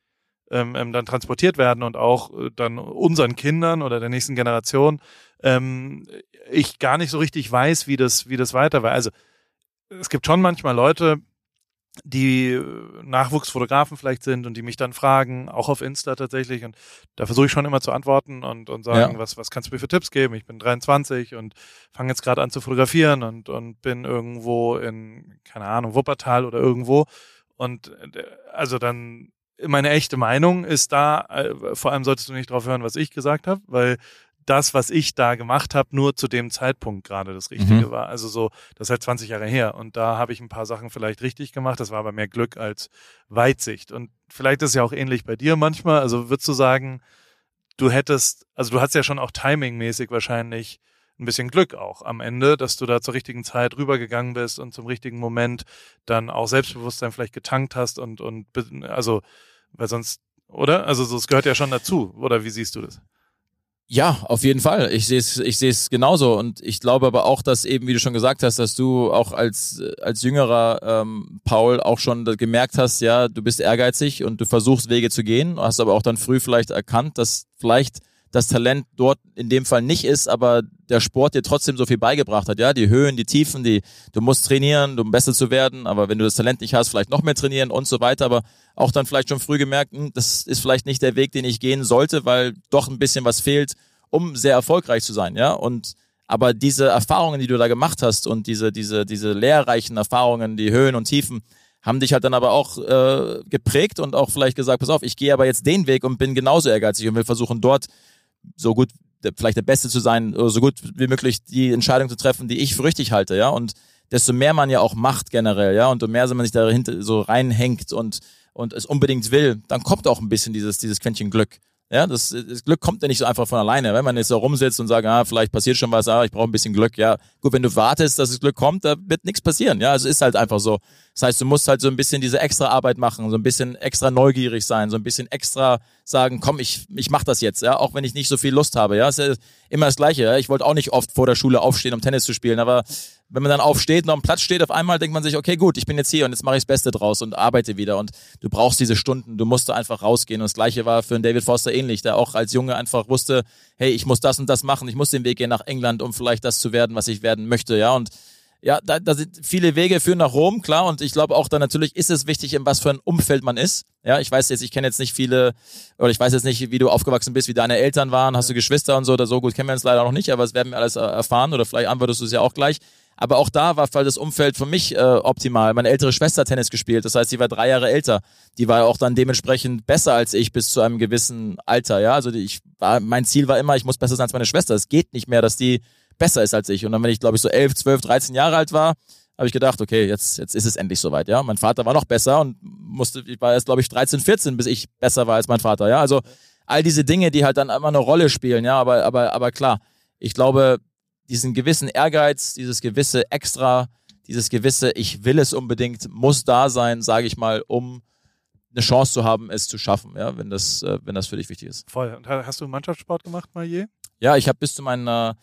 ähm, ähm, dann transportiert werden und auch äh, dann unseren Kindern oder der nächsten Generation ähm, ich gar nicht so richtig weiß, wie das, wie das weiter war. Also es gibt schon manchmal Leute, die äh, Nachwuchsfotografen vielleicht sind und die mich dann fragen, auch auf Insta tatsächlich. Und da versuche ich schon immer zu antworten und, und sagen, Ja. was, was kannst du mir für Tipps geben? Ich bin 23 und fange jetzt gerade an zu fotografieren und, und bin irgendwo in, keine Ahnung, Wuppertal oder irgendwo. Und äh, also dann meine echte Meinung ist da, äh, vor allem solltest du nicht drauf hören, was ich gesagt habe, weil das, was ich da gemacht habe, nur zu dem Zeitpunkt gerade das Richtige Mhm. war. Also so, das ist halt 20 Jahre her. Und da habe ich ein paar Sachen vielleicht richtig gemacht. Das war aber mehr Glück als Weitsicht. Und vielleicht ist es ja auch ähnlich bei dir manchmal. Also würdest du sagen, du hättest, also du hast ja schon auch timingmäßig wahrscheinlich ein bisschen Glück auch am Ende, dass du da zur richtigen Zeit rübergegangen bist und zum richtigen Moment dann auch Selbstbewusstsein vielleicht getankt hast und, und also, weil sonst, oder? Also so, es gehört ja schon dazu. Oder wie siehst du das? Ja, auf jeden Fall. Ich sehe es, ich sehe es genauso und ich glaube aber auch, dass eben, wie du schon gesagt hast, dass du auch als als jüngerer ähm, Paul auch schon gemerkt hast, ja, du bist ehrgeizig und du versuchst Wege zu gehen, hast aber auch dann früh vielleicht erkannt, dass vielleicht das Talent dort in dem Fall nicht ist, aber der Sport dir trotzdem so viel beigebracht hat, ja, die Höhen, die Tiefen, die du musst trainieren, um besser zu werden, aber wenn du das Talent nicht hast, vielleicht noch mehr trainieren und so weiter, aber auch dann vielleicht schon früh gemerkt, hm, das ist vielleicht nicht der Weg, den ich gehen sollte, weil doch ein bisschen was fehlt, um sehr erfolgreich zu sein, ja, und aber diese Erfahrungen, die du da gemacht hast und diese diese diese lehrreichen Erfahrungen, die Höhen und Tiefen, haben dich halt dann aber auch äh, geprägt und auch vielleicht gesagt, pass auf, ich gehe aber jetzt den Weg und bin genauso ehrgeizig und will versuchen dort so gut vielleicht der Beste zu sein so gut wie möglich die Entscheidung zu treffen, die ich für richtig halte, ja. Und desto mehr man ja auch macht generell, ja, und umso mehr man sich dahinter so reinhängt und und es unbedingt will, dann kommt auch ein bisschen dieses dieses Quäntchen Glück. Ja, das, das Glück kommt ja nicht so einfach von alleine. Wenn man jetzt da rumsitzt und sagt, ah, vielleicht passiert schon was, ah, ich brauche ein bisschen Glück. Ja, gut, wenn du wartest, dass das Glück kommt, da wird nichts passieren. Ja, also ist halt einfach so. Das heißt, du musst halt so ein bisschen diese extra Arbeit machen, so ein bisschen extra neugierig sein, so ein bisschen extra sagen, komm, ich, ich mach das jetzt, ja, auch wenn ich nicht so viel Lust habe. Ja, ist ja immer das Gleiche. Ja? Ich wollte auch nicht oft vor der Schule aufstehen, um Tennis zu spielen, aber wenn man dann aufsteht und auf dem Platz steht, auf einmal denkt man sich, okay, gut, ich bin jetzt hier und jetzt mache ich das Beste draus und arbeite wieder. Und du brauchst diese Stunden, du musst da einfach rausgehen. Und das Gleiche war für den David Foster ähnlich, der auch als Junge einfach wusste, hey, ich muss das und das machen, ich muss den Weg gehen nach England, um vielleicht das zu werden, was ich werden möchte. Ja, und ja, da, da sind viele Wege führen nach Rom, klar. Und ich glaube auch da natürlich ist es wichtig, in was für ein Umfeld man ist. Ja, ich weiß jetzt, ich kenne jetzt nicht viele, oder ich weiß jetzt nicht, wie du aufgewachsen bist, wie deine Eltern waren, hast du Geschwister und so oder so. Gut, kennen wir uns leider noch nicht, aber das werden wir alles erfahren oder vielleicht antwortest du es ja auch gleich. Aber auch da war das Umfeld für mich äh, optimal. Meine ältere Schwester hat Tennis gespielt, das heißt, sie war drei Jahre älter. Die war auch dann dementsprechend besser als ich bis zu einem gewissen Alter. Ja, also ich war, mein Ziel war immer, ich muss besser sein als meine Schwester. Es geht nicht mehr, dass die besser ist als ich. Und dann, wenn ich glaube ich so elf, zwölf, dreizehn Jahre alt war, habe ich gedacht, okay, jetzt jetzt ist es endlich soweit. Ja, mein Vater war noch besser und musste, ich war erst glaube ich 13, 14, bis ich besser war als mein Vater. Ja, also all diese Dinge, die halt dann immer eine Rolle spielen. Ja, aber aber aber klar, ich glaube diesen gewissen Ehrgeiz, dieses gewisse Extra, dieses gewisse, ich will es unbedingt, muss da sein, sage ich mal, um eine Chance zu haben, es zu schaffen, ja, wenn das, äh, wenn das für dich wichtig ist. Voll. Und ha- hast du Mannschaftssport gemacht mal je? Ja, ich habe bis zu meiner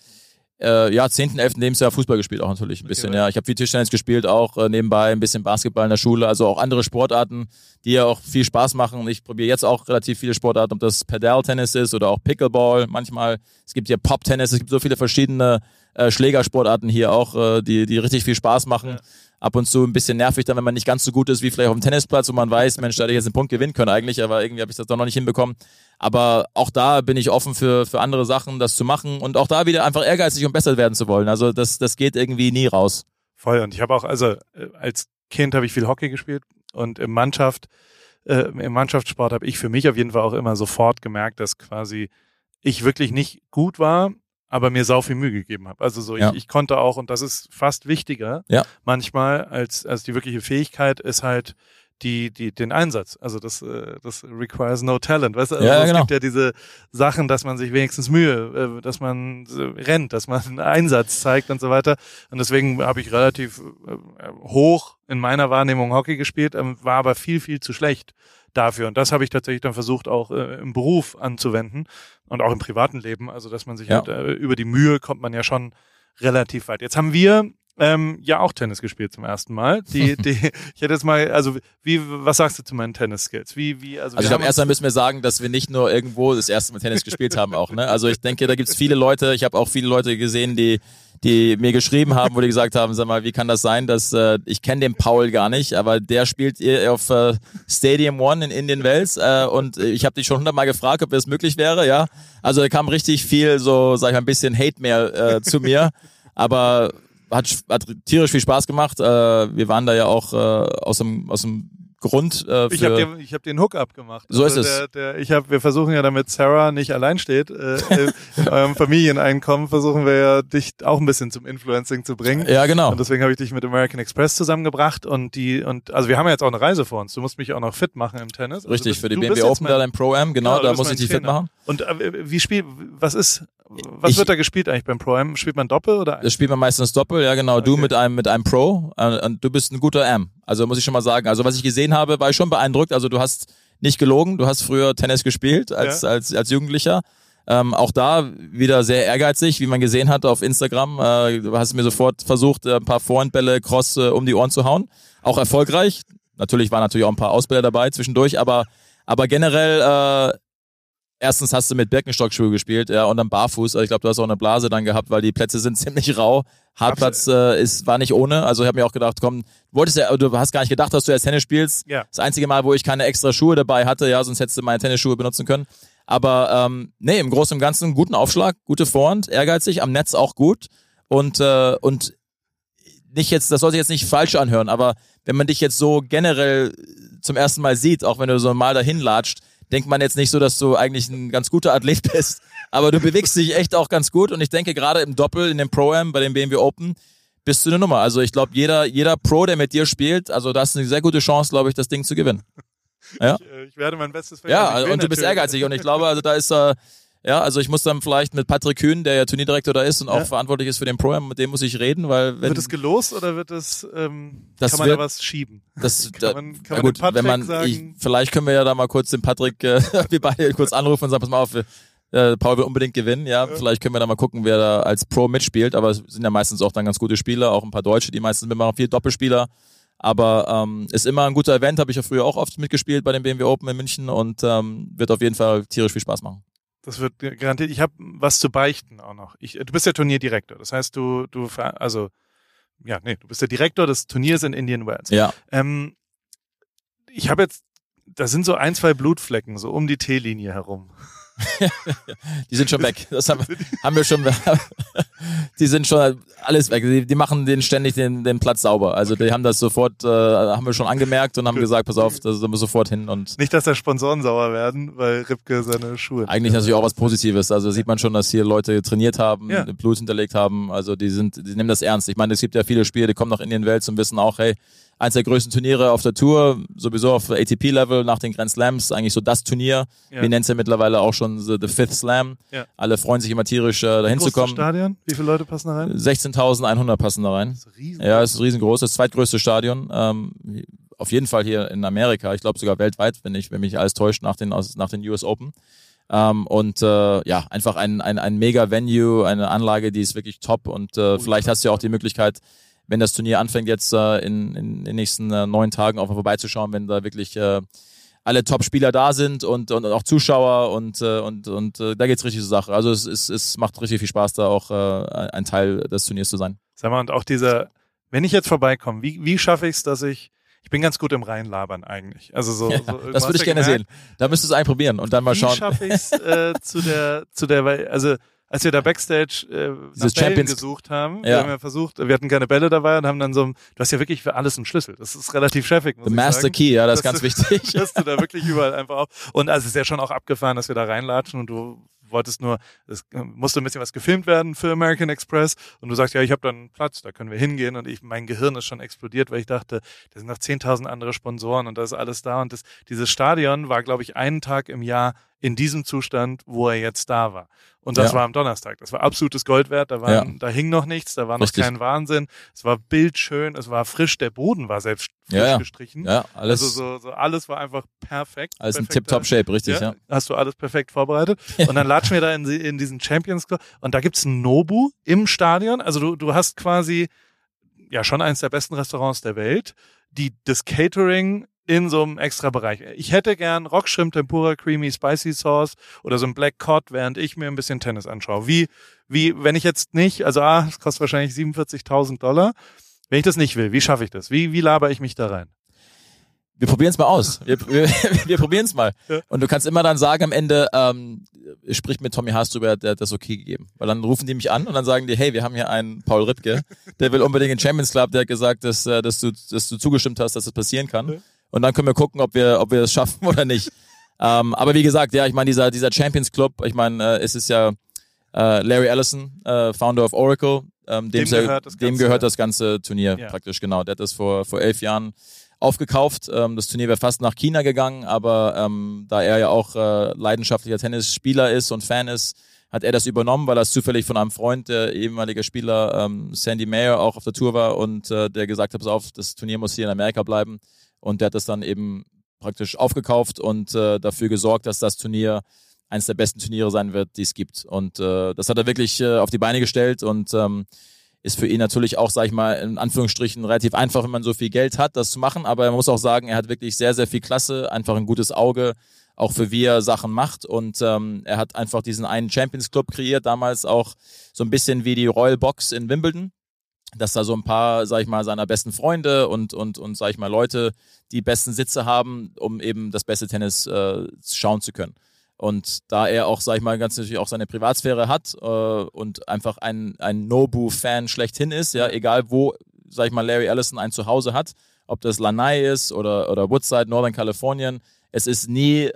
äh, ja, 10., 11. Lebensjahr Fußball gespielt auch natürlich ein bisschen, Okay, ja. Ich habe viel Tischtennis gespielt, auch äh, nebenbei ein bisschen Basketball in der Schule, also auch andere Sportarten, die ja auch viel Spaß machen. Ich probiere jetzt auch relativ viele Sportarten, ob das Pedal-Tennis ist oder auch Pickleball manchmal. Es gibt ja Pop-Tennis, es gibt so viele verschiedene äh, Schlägersportarten hier auch, äh, die, die richtig viel Spaß machen. Ja. Ab und zu ein bisschen nervig dann, wenn man nicht ganz so gut ist wie vielleicht auf dem Tennisplatz, wo man weiß, Mensch, da hätte ich jetzt einen Punkt gewinnen können eigentlich, aber irgendwie habe ich das doch noch nicht hinbekommen. Aber auch da bin ich offen für, für andere Sachen, das zu machen und auch da wieder einfach ehrgeizig und besser werden zu wollen. Also das, das geht irgendwie nie raus. Voll. Und ich habe auch, also äh, als Kind habe ich viel Hockey gespielt und im Mannschaft, äh, im Mannschaftssport habe ich für mich auf jeden Fall auch immer sofort gemerkt, dass quasi ich wirklich nicht gut war, aber mir sau viel Mühe gegeben habe. Also so, Ja. ich, ich konnte auch, und das ist fast wichtiger Ja. manchmal, als, als die wirkliche Fähigkeit, ist halt die, die, den Einsatz. Also das, äh, das requires no talent. Weißt du, also Ja, es genau. gibt ja diese Sachen, dass man sich wenigstens Mühe, äh, dass man so rennt, dass man einen Einsatz zeigt und so weiter. Und deswegen habe ich relativ äh, hoch in meiner Wahrnehmung Hockey gespielt, ähm, war aber viel, viel zu schlecht dafür. Und das habe ich tatsächlich dann versucht, auch äh, im Beruf anzuwenden und auch im privaten Leben. Also, dass man sich Ja. halt äh, über die Mühe kommt man ja schon relativ weit. Jetzt haben wir ähm, ja auch Tennis gespielt zum ersten Mal. Die, die, ich hätte jetzt mal, also wie, was sagst du zu meinen Tennis-Skills? Wie, wie, also, Also ich glaube, haben erst einmal müssen wir sagen, dass wir nicht nur irgendwo das erste Mal Tennis gespielt haben auch. Ne? Also ich denke, da gibt's viele Leute, ich habe auch viele Leute gesehen, die die mir geschrieben haben, wo die gesagt haben, sag mal, wie kann das sein, dass äh, ich kenne den Paul gar nicht, aber der spielt auf äh, Stadium One in Indian Wells äh, und ich habe dich schon hundertmal gefragt, ob das möglich wäre, ja. Also da kam richtig viel so, sag ich mal, ein bisschen Hate-Mail äh, zu mir, aber hat, hat tierisch viel Spaß gemacht. Äh, wir waren da ja auch äh, aus dem aus dem Grund äh, für Ich habe den, ich hab den Hookup gemacht. So also ist es. Der, der, ich hab, wir versuchen ja, damit Sarah nicht allein steht, äh, in- in eurem Familieneinkommen versuchen wir ja, dich auch ein bisschen zum Influencing zu bringen. ja genau. Und deswegen habe ich dich mit American Express zusammengebracht und die und also wir haben ja jetzt auch eine Reise vor uns. Du musst mich auch noch fit machen im Tennis. Also Richtig, du- für die BMW Open mein- da dein Pro-Am, genau, Genau, du da muss ich dich fit machen. Und äh, wie spielt was ist was Ich- wird da gespielt eigentlich beim Pro Am? Spielt man Doppel oder Das spielt man meistens Doppel, ja genau. Du Okay. mit einem mit einem Pro äh, und du bist ein guter Am. Also muss ich schon mal sagen. Also was ich gesehen habe, war ich schon beeindruckt. Also du hast nicht gelogen, du hast früher Tennis gespielt als Ja. als als Jugendlicher. Ähm, auch da wieder sehr ehrgeizig, wie man gesehen hat auf Instagram. Äh, du hast mir sofort versucht, äh, ein paar Vorhandbälle cross äh, um die Ohren zu hauen. Auch erfolgreich. Natürlich waren natürlich auch ein paar Ausbilder dabei zwischendurch, aber aber generell äh, erstens hast du mit Birkenstockschuhe gespielt, ja, und dann barfuß. Also ich glaube, du hast auch eine Blase dann gehabt, weil die Plätze sind ziemlich rau. Hartplatz äh, ist war nicht ohne. Also ich habe mir auch gedacht, komm, wolltest ja, du hast gar nicht gedacht, dass du erst Tennis spielst. Ja. Das einzige Mal, wo ich keine extra Schuhe dabei hatte, ja, sonst hättest du meine Tennisschuhe benutzen können. Aber ähm, nee, im Großen und Ganzen guten Aufschlag, gute Vorhand, ehrgeizig, am Netz auch gut und äh, und nicht jetzt, das soll sich jetzt nicht falsch anhören, aber wenn man dich jetzt so generell zum ersten Mal sieht, auch wenn du so mal dahin latscht, denkt man jetzt nicht so, dass du eigentlich ein ganz guter Athlet bist. Aber du bewegst dich echt auch ganz gut und ich denke gerade im Doppel, in dem Pro-Am, bei dem BMW Open, bist du eine Nummer. Also ich glaube, jeder, jeder Pro, der mit dir spielt, also da hast du eine sehr gute Chance, glaube ich, das Ding zu gewinnen. Ja, Ich, äh, ich werde mein Bestes für ja und du bist ehrgeizig und ich glaube, also da ist äh, ja, also ich muss dann vielleicht mit Patrick Kühn, der ja Turnierdirektor da ist und auch Ja. verantwortlich ist für den Pro-Am, mit dem muss ich reden, weil wenn Wird es gelost oder wird es ähm, Das kann man wird- da was schieben? Das, Kann da, man- kann man gut, Patrick wenn man, sagen- ich, vielleicht können wir ja da mal kurz den Patrick, äh, wir beide kurz anrufen und sagen, pass mal auf, wir, äh, Paul will unbedingt gewinnen, ja. Vielleicht können wir da mal gucken, wer da als Pro mitspielt, aber es sind ja meistens auch dann ganz gute Spieler, auch ein paar Deutsche, die meistens mitmachen, viel Doppelspieler. Aber ähm, ist immer ein guter Event, habe ich ja früher auch oft mitgespielt bei dem BMW Open in München und ähm, wird auf jeden Fall tierisch viel Spaß machen. Das wird garantiert. Ich habe was zu beichten auch noch. Ich, du bist der Turnierdirektor. Das heißt, du, du, also, ja, nee, du bist der Direktor des Turniers in Indian Wells. Ja, Ähm, ich habe jetzt, da sind so ein, zwei Blutflecken so um die T-Linie herum. die sind schon weg. Das haben, haben wir schon. die sind schon alles weg. Die, die machen den ständig den, den Platz sauber. Also die haben das sofort, äh, haben wir schon angemerkt und haben gesagt, pass auf, da sind wir sofort hin und Nicht, dass da Sponsoren sauer werden, weil Ripke seine Schuhe. eigentlich natürlich auch was Positives. Also sieht man schon, dass hier Leute trainiert haben, Ja. Blut hinterlegt haben. Also die sind, die nehmen das ernst. Ich meine, es gibt ja viele Spieler, die kommen nach Indian Wells und wissen auch, hey, eins der größten Turniere auf der Tour, sowieso auf ATP-Level nach den Grand Slams, eigentlich so das Turnier. Ja. Wir nennen es ja mittlerweile auch schon the, the Fifth Slam. Ja. Alle freuen sich immer tierisch, äh, dahin zu kommen. Stadion? Wie viele Leute passen da rein? 16.100 passen da rein. Das ist riesen. Ja, es ist riesengroß, das zweitgrößte Stadion. Ähm, auf jeden Fall hier in Amerika, ich glaube sogar weltweit, wenn ich, wenn mich alles täuscht, nach den, nach den US Open. Ähm, und äh, ja, einfach ein, ein, ein mega Venue, eine Anlage, die ist wirklich top und äh, vielleicht hast du ja auch die Möglichkeit, wenn das Turnier anfängt, jetzt äh, in, in den nächsten äh, neun Tagen auch mal vorbeizuschauen, wenn da wirklich äh, alle Top-Spieler da sind und, und auch Zuschauer und, äh, und, und äh, da geht's richtig zur Sache. Also es, es, es macht richtig viel Spaß, da auch äh, ein Teil des Turniers zu sein. Sag mal, und auch dieser, wenn ich jetzt vorbeikomme, wie, wie schaffe ich es, dass ich, ich bin ganz gut im Reinlabern eigentlich. Also so, Ja, so das würde ich gerne gemerkt, sehen. Da müsstest du es eigentlich probieren und dann mal Wie schauen. schaffe ich es äh, zu der, zu der, weil, also als wir da Backstage äh, nach Bällen Champions- gesucht haben, wir Ja. haben ja versucht, wir hatten keine Bälle dabei und haben dann so, du hast ja wirklich für alles einen Schlüssel. Das ist relativ muss The Master sagen. Key, ja, das ist ganz du- wichtig. Dass du da wirklich überall einfach auf. Und also es ist ja schon auch abgefahren, dass wir da reinlatschen und du wolltest nur, es musste ein bisschen was gefilmt werden für American Express und du sagst, ja, ich habe da einen Platz, da können wir hingehen und ich, mein Gehirn ist schon explodiert, weil ich dachte, da sind noch 10.000 andere Sponsoren und da ist alles da und das, dieses Stadion war, glaube ich, einen Tag im Jahr in diesem Zustand, wo er jetzt da war. Und das ja. war am Donnerstag. Das war absolutes Gold wert. Da, waren, ja. da hing noch nichts, da war noch Richtig. kein Wahnsinn. Es war bildschön, es war frisch, der Boden war selbst frisch ja, gestrichen. Ja, alles. Also so, so alles war einfach perfekt. Alles in Tip-Top-Shape, richtig, ja, Hast du alles perfekt vorbereitet. und dann latschen wir da in, in diesen Champions Club und da gibt's ein Nobu im Stadion. Also du, du hast quasi ja schon eines der besten Restaurants der Welt, die das Catering in so einem extra Bereich. Ich hätte gern Rockshrimp Tempura Creamy Spicy Sauce oder so ein Black Cod, während ich mir ein bisschen Tennis anschaue. Wie, wie, wenn ich jetzt nicht, also ah, es kostet wahrscheinlich 47.000 Dollar. Wenn ich das nicht will, wie schaffe ich das? Wie, wie laber ich mich da rein? Wir probieren es mal aus. Wir, wir, wir probieren es mal. Ja. Und du kannst immer dann sagen am Ende, ähm, sprich mit Tommy Haas drüber, der hat das okay gegeben. Weil dann rufen die mich an und dann sagen die, hey, wir haben hier einen Paul Rippke, der will unbedingt in Champions Club, der hat gesagt, dass, äh, dass, du, dass du zugestimmt hast, dass das passieren kann. Ja und dann können wir gucken, ob wir, ob wir es schaffen oder nicht. ähm, aber wie gesagt, ja, ich meine, dieser, dieser Champions Club, ich meine, äh, es ist ja äh, Larry Ellison, äh, Founder of Oracle, ähm, dem, dem, gehört, das dem ganze, gehört das ganze Turnier ja. praktisch, genau. Der hat das vor, vor elf Jahren aufgekauft. Ähm, das Turnier wäre fast nach China gegangen, aber ähm, da er ja auch äh, leidenschaftlicher Tennisspieler ist und Fan ist, hat er das übernommen, weil er zufällig von einem Freund, der ehemalige Spieler ähm, Sandy Mayer, auch auf der Tour war und äh, der gesagt hat, pass auf, das Turnier muss hier in Amerika bleiben. Und der hat das dann eben praktisch aufgekauft und äh, dafür gesorgt, dass das Turnier eines der besten Turniere sein wird, die es gibt. Und äh, das hat er wirklich äh, auf die Beine gestellt und ähm, ist für ihn natürlich auch, sag ich mal, in Anführungsstrichen relativ einfach, wenn man so viel Geld hat, das zu machen. Aber man muss auch sagen, er hat wirklich sehr, sehr viel Klasse, einfach ein gutes Auge, auch für wie er Sachen macht. Und ähm, er hat einfach diesen einen Champions Club kreiert, damals auch so ein bisschen wie die Royal Box in Wimbledon dass da so ein paar, sag ich mal, seiner besten Freunde und, und, und sag ich mal, Leute die besten Sitze haben, um eben das beste Tennis äh, schauen zu können. Und da er auch, sag ich mal, ganz natürlich auch seine Privatsphäre hat äh, und einfach ein, ein Nobu-Fan schlechthin ist, ja, egal wo, sag ich mal, Larry Ellison ein Zuhause hat, ob das Lanai ist oder, oder Woodside, Northern Kalifornien, es ist nie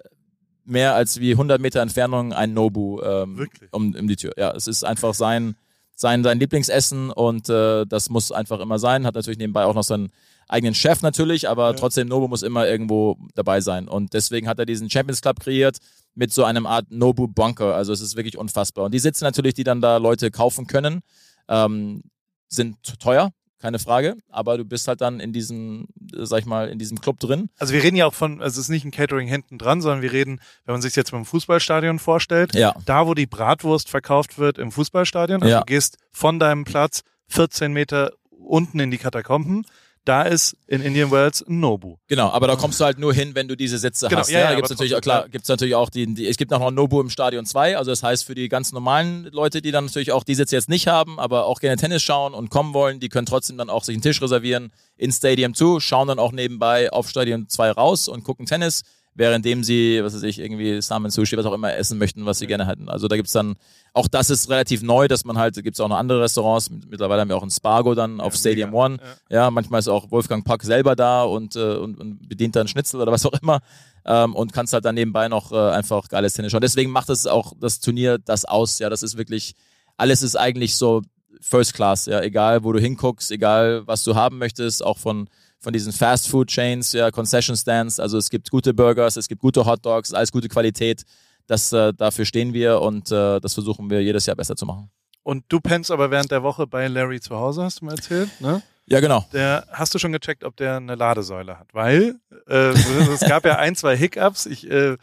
mehr als wie 100 Meter Entfernung ein Nobu ähm, um, um die Tür. Ja, es ist einfach sein, sein, sein Lieblingsessen und äh, das muss einfach immer sein. Hat natürlich nebenbei auch noch seinen eigenen Chef natürlich, aber ja. trotzdem Nobu muss immer irgendwo dabei sein. Und deswegen hat er diesen Champions Club kreiert mit so einem Art Nobu Bunker. Also es ist wirklich unfassbar. Und die Sitze natürlich, die dann da Leute kaufen können, ähm, sind teuer keine Frage. Aber du bist halt dann in diesem, sag ich mal, in diesem Club drin. Also wir reden ja auch von, also es ist nicht ein Catering hinten dran, sondern wir reden, wenn man sich jetzt beim Fußballstadion vorstellt, ja. da wo die Bratwurst verkauft wird im Fußballstadion, also ja. du gehst von deinem Platz 14 Meter unten in die Katakomben da ist in Indian Wells ein Nobu. Genau, aber da kommst du halt nur hin, wenn du diese Sitze genau, hast. Ja, ja, ja gibt's natürlich auch klar, gibt's natürlich auch die, die, es gibt noch ein Nobu im Stadion 2, also das heißt für die ganz normalen Leute, die dann natürlich auch die Sitze jetzt nicht haben, aber auch gerne Tennis schauen und kommen wollen, die können trotzdem dann auch sich einen Tisch reservieren in Stadium 2, schauen dann auch nebenbei auf Stadion 2 raus und gucken Tennis währenddem sie, was weiß ich, irgendwie Salmon Sushi, was auch immer essen möchten, was sie gerne hätten. Also da gibt's dann, auch das ist relativ neu, dass man halt, gibt's auch noch andere Restaurants, mittlerweile haben wir auch ein Spargo dann auf ja, Stadium mega. One. Ja. ja. manchmal ist auch Wolfgang Pack selber da und, äh, und, und bedient dann Schnitzel oder was auch immer. Ähm, und kannst halt dann nebenbei noch äh, einfach geiles Tennis schauen. Deswegen macht es auch das Turnier das aus. Ja, das ist wirklich, alles ist eigentlich so First Class, ja, egal wo du hinguckst, egal was du haben möchtest, auch von von diesen Fast Food Chains, ja, Concession Stands. Also es gibt gute Burgers, es gibt gute Hot Dogs, alles gute Qualität. Das, äh, dafür stehen wir und äh, das versuchen wir jedes Jahr besser zu machen. Und du pennst aber während der Woche bei Larry zu Hause, hast du mal erzählt, ne? Ja, genau. Der, hast du schon gecheckt, ob der eine Ladesäule hat? Weil äh, es gab ja ein, zwei Hiccups. Ich äh,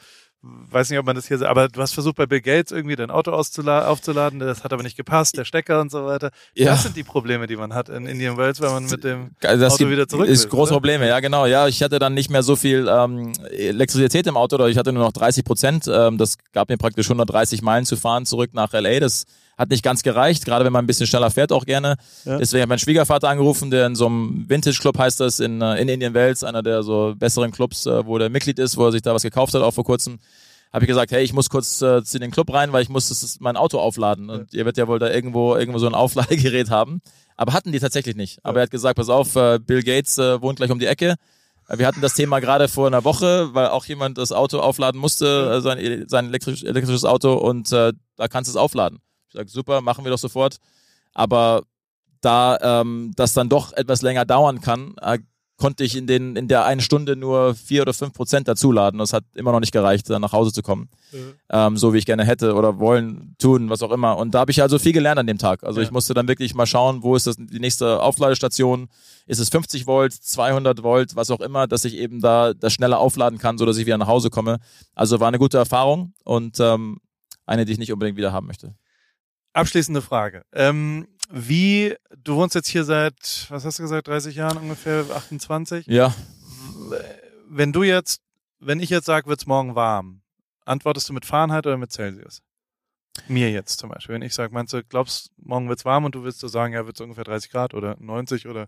weiß nicht, ob man das hier, aber du hast versucht bei Bill Gates irgendwie dein Auto aufzuladen, das hat aber nicht gepasst, der Stecker und so weiter. Ja. Das sind die Probleme, die man hat in Indian Wells, wenn man mit dem das Auto wieder zurück ist. große oder? Probleme, ja genau. Ja, ich hatte dann nicht mehr so viel ähm, Elektrizität im Auto, oder ich hatte nur noch 30 Prozent. Ähm, das gab mir praktisch 130 Meilen zu fahren zurück nach LA. Das hat nicht ganz gereicht, gerade wenn man ein bisschen schneller fährt auch gerne. Ja. Deswegen hat mein Schwiegervater angerufen, der in so einem Vintage Club heißt das in, äh, in Indian Wells, einer der so besseren Clubs, äh, wo der Mitglied ist, wo er sich da was gekauft hat, auch vor kurzem. Habe ich gesagt, hey, ich muss kurz äh, zu den Club rein, weil ich muss das, mein Auto aufladen. Und ja. ihr werdet ja wohl da irgendwo, irgendwo so ein Aufladegerät haben. Aber hatten die tatsächlich nicht. Aber ja. er hat gesagt, pass auf, äh, Bill Gates äh, wohnt gleich um die Ecke Wir hatten das Thema gerade vor einer Woche, weil auch jemand das Auto aufladen musste, äh, sein, sein elektrisch, elektrisches Auto und äh, da kannst du es aufladen. Sage, super, machen wir doch sofort. Aber da ähm, das dann doch etwas länger dauern kann, äh, konnte ich in, den, in der einen Stunde nur vier oder fünf Prozent dazuladen. Das hat immer noch nicht gereicht, dann nach Hause zu kommen. Mhm. Ähm, so wie ich gerne hätte oder wollen, tun, was auch immer. Und da habe ich also viel gelernt an dem Tag. Also ja. ich musste dann wirklich mal schauen, wo ist das, die nächste Aufladestation? Ist es 50 Volt, 200 Volt, was auch immer, dass ich eben da das schneller aufladen kann, so dass ich wieder nach Hause komme. Also war eine gute Erfahrung und ähm, eine, die ich nicht unbedingt wieder haben möchte. Abschließende Frage. Ähm, wie, du wohnst jetzt hier seit, was hast du gesagt, 30 Jahren ungefähr, 28? Ja. Wenn du jetzt, wenn ich jetzt sage, wird's morgen warm, antwortest du mit Fahrenheit oder mit Celsius? Mir jetzt zum Beispiel. Wenn ich sage, meinst du, glaubst, morgen wird's warm und du willst so sagen, ja, wird's ungefähr 30 Grad oder 90 oder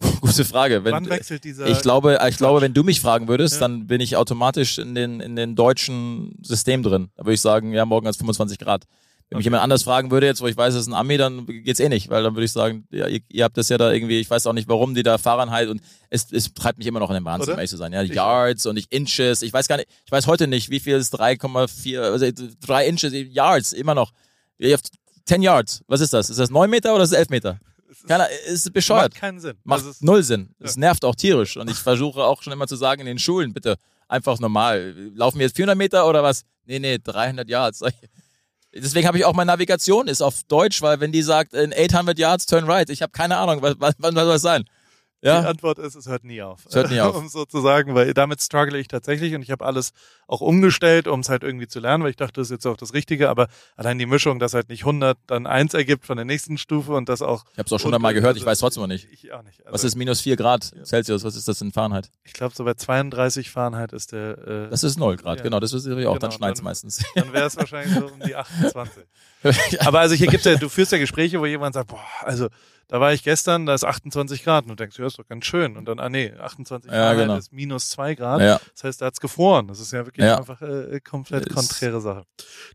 Gute Frage. Wenn, Wann wechselt dieser? Ich glaube, ich glaube, wenn du mich fragen würdest, ja. dann bin ich automatisch in den, in den deutschen System drin. Da würde ich sagen, ja, morgen ist 25 Grad. Wenn okay. mich jemand anders fragen würde, jetzt wo ich weiß, es ist ein Ami, dann geht's eh nicht, weil dann würde ich sagen, ja, ihr, ihr, habt das ja da irgendwie, ich weiß auch nicht, warum die da Fahrenheit und es, es treibt mich immer noch in den Wahnsinn, um ehrlich zu sein. Ja, Yards und nicht Inches. Ich weiß gar nicht, ich weiß heute nicht, wie viel ist 3,4, also 3 Inches, Yards, immer noch. Ihr habt 10 Yards. Was ist das? Ist das 9 Meter oder ist es 11 Meter? Keiner, ist bescheuert. Macht keinen Sinn. Macht also null Sinn. Es ja. nervt auch tierisch. Und ich versuche auch schon immer zu sagen in den Schulen, bitte, einfach normal. Laufen wir jetzt 400 Meter oder was? Nee, nee, 300 Yards. Deswegen habe ich auch meine Navigation ist auf Deutsch, weil wenn die sagt, in 800 Yards, turn right, ich habe keine Ahnung, was, was, was soll das sein? Ja? Die Antwort ist, es hört nie auf. Es hört nie auf. um so zu sagen, weil damit struggle ich tatsächlich und ich habe alles auch umgestellt, um es halt irgendwie zu lernen, weil ich dachte, das ist jetzt auch das Richtige, aber allein die Mischung, dass halt nicht 100 dann 1 ergibt von der nächsten Stufe und das auch... Ich habe es auch schon einmal gehört, ich weiß trotzdem noch nicht. Ich auch nicht. Also was ist minus 4 Grad Celsius, was ist das in Fahrenheit? Ich glaube, so bei 32 Fahrenheit ist der... Äh, das ist 0 Grad, ja. genau, das ist ich auch, genau, dann schneit es meistens. Dann wäre es wahrscheinlich so um die 28. aber also hier gibt's ja, du führst ja Gespräche, wo jemand sagt, boah, also da war ich gestern, da ist 28 Grad und du denkst, ja, ist doch ganz schön. Und dann, ah nee, 28 ja, Grad genau. ist minus zwei Grad. Ja. Das heißt, da hat's gefroren. Das ist ja wirklich ja. einfach äh, komplett konträre Sache.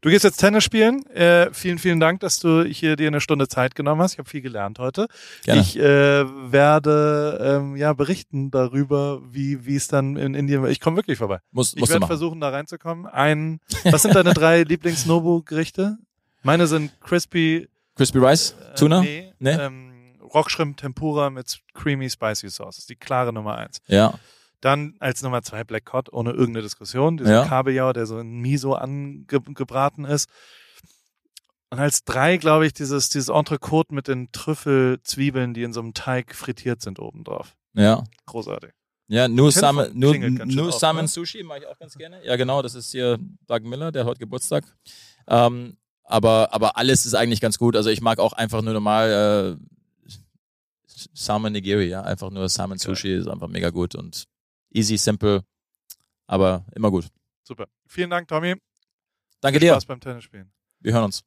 Du gehst jetzt Tennis spielen. Äh, vielen, vielen Dank, dass du hier dir eine Stunde Zeit genommen hast. Ich habe viel gelernt heute. Gerne. Ich äh, werde ähm, ja berichten darüber, wie wie es dann in Indien. Ich komme wirklich vorbei. Muss, ich werde versuchen, da reinzukommen. Ein, was sind deine drei Lieblings-Nobu-Gerichte? Meine sind crispy Crispy Rice? Tuna? Äh, nee. nee? Ähm, Rockshrimp Tempura mit Creamy Spicy Sauce. Das ist die klare Nummer eins. Ja. Dann als Nummer zwei Black Cod, ohne irgendeine Diskussion. Dieser ja. Kabeljau, der so in Miso angebraten ist. Und als drei, glaube ich, dieses, dieses Entrecote mit den Trüffelzwiebeln, die in so einem Teig frittiert sind obendrauf. Ja. Großartig. Ja, nur Salmon, nur, nur Salmon Sushi mache ich auch ganz gerne. Ja, genau, das ist hier Doug Miller, der hat heute Geburtstag. Ähm, aber, aber alles ist eigentlich ganz gut. Also ich mag auch einfach nur normal äh, Salmon Nigiri, ja. Einfach nur Salmon Sushi ist einfach mega gut und easy, simple, aber immer gut. Super. Vielen Dank, Tommy. Danke Viel dir. Spaß beim Tennisspielen. Wir hören uns.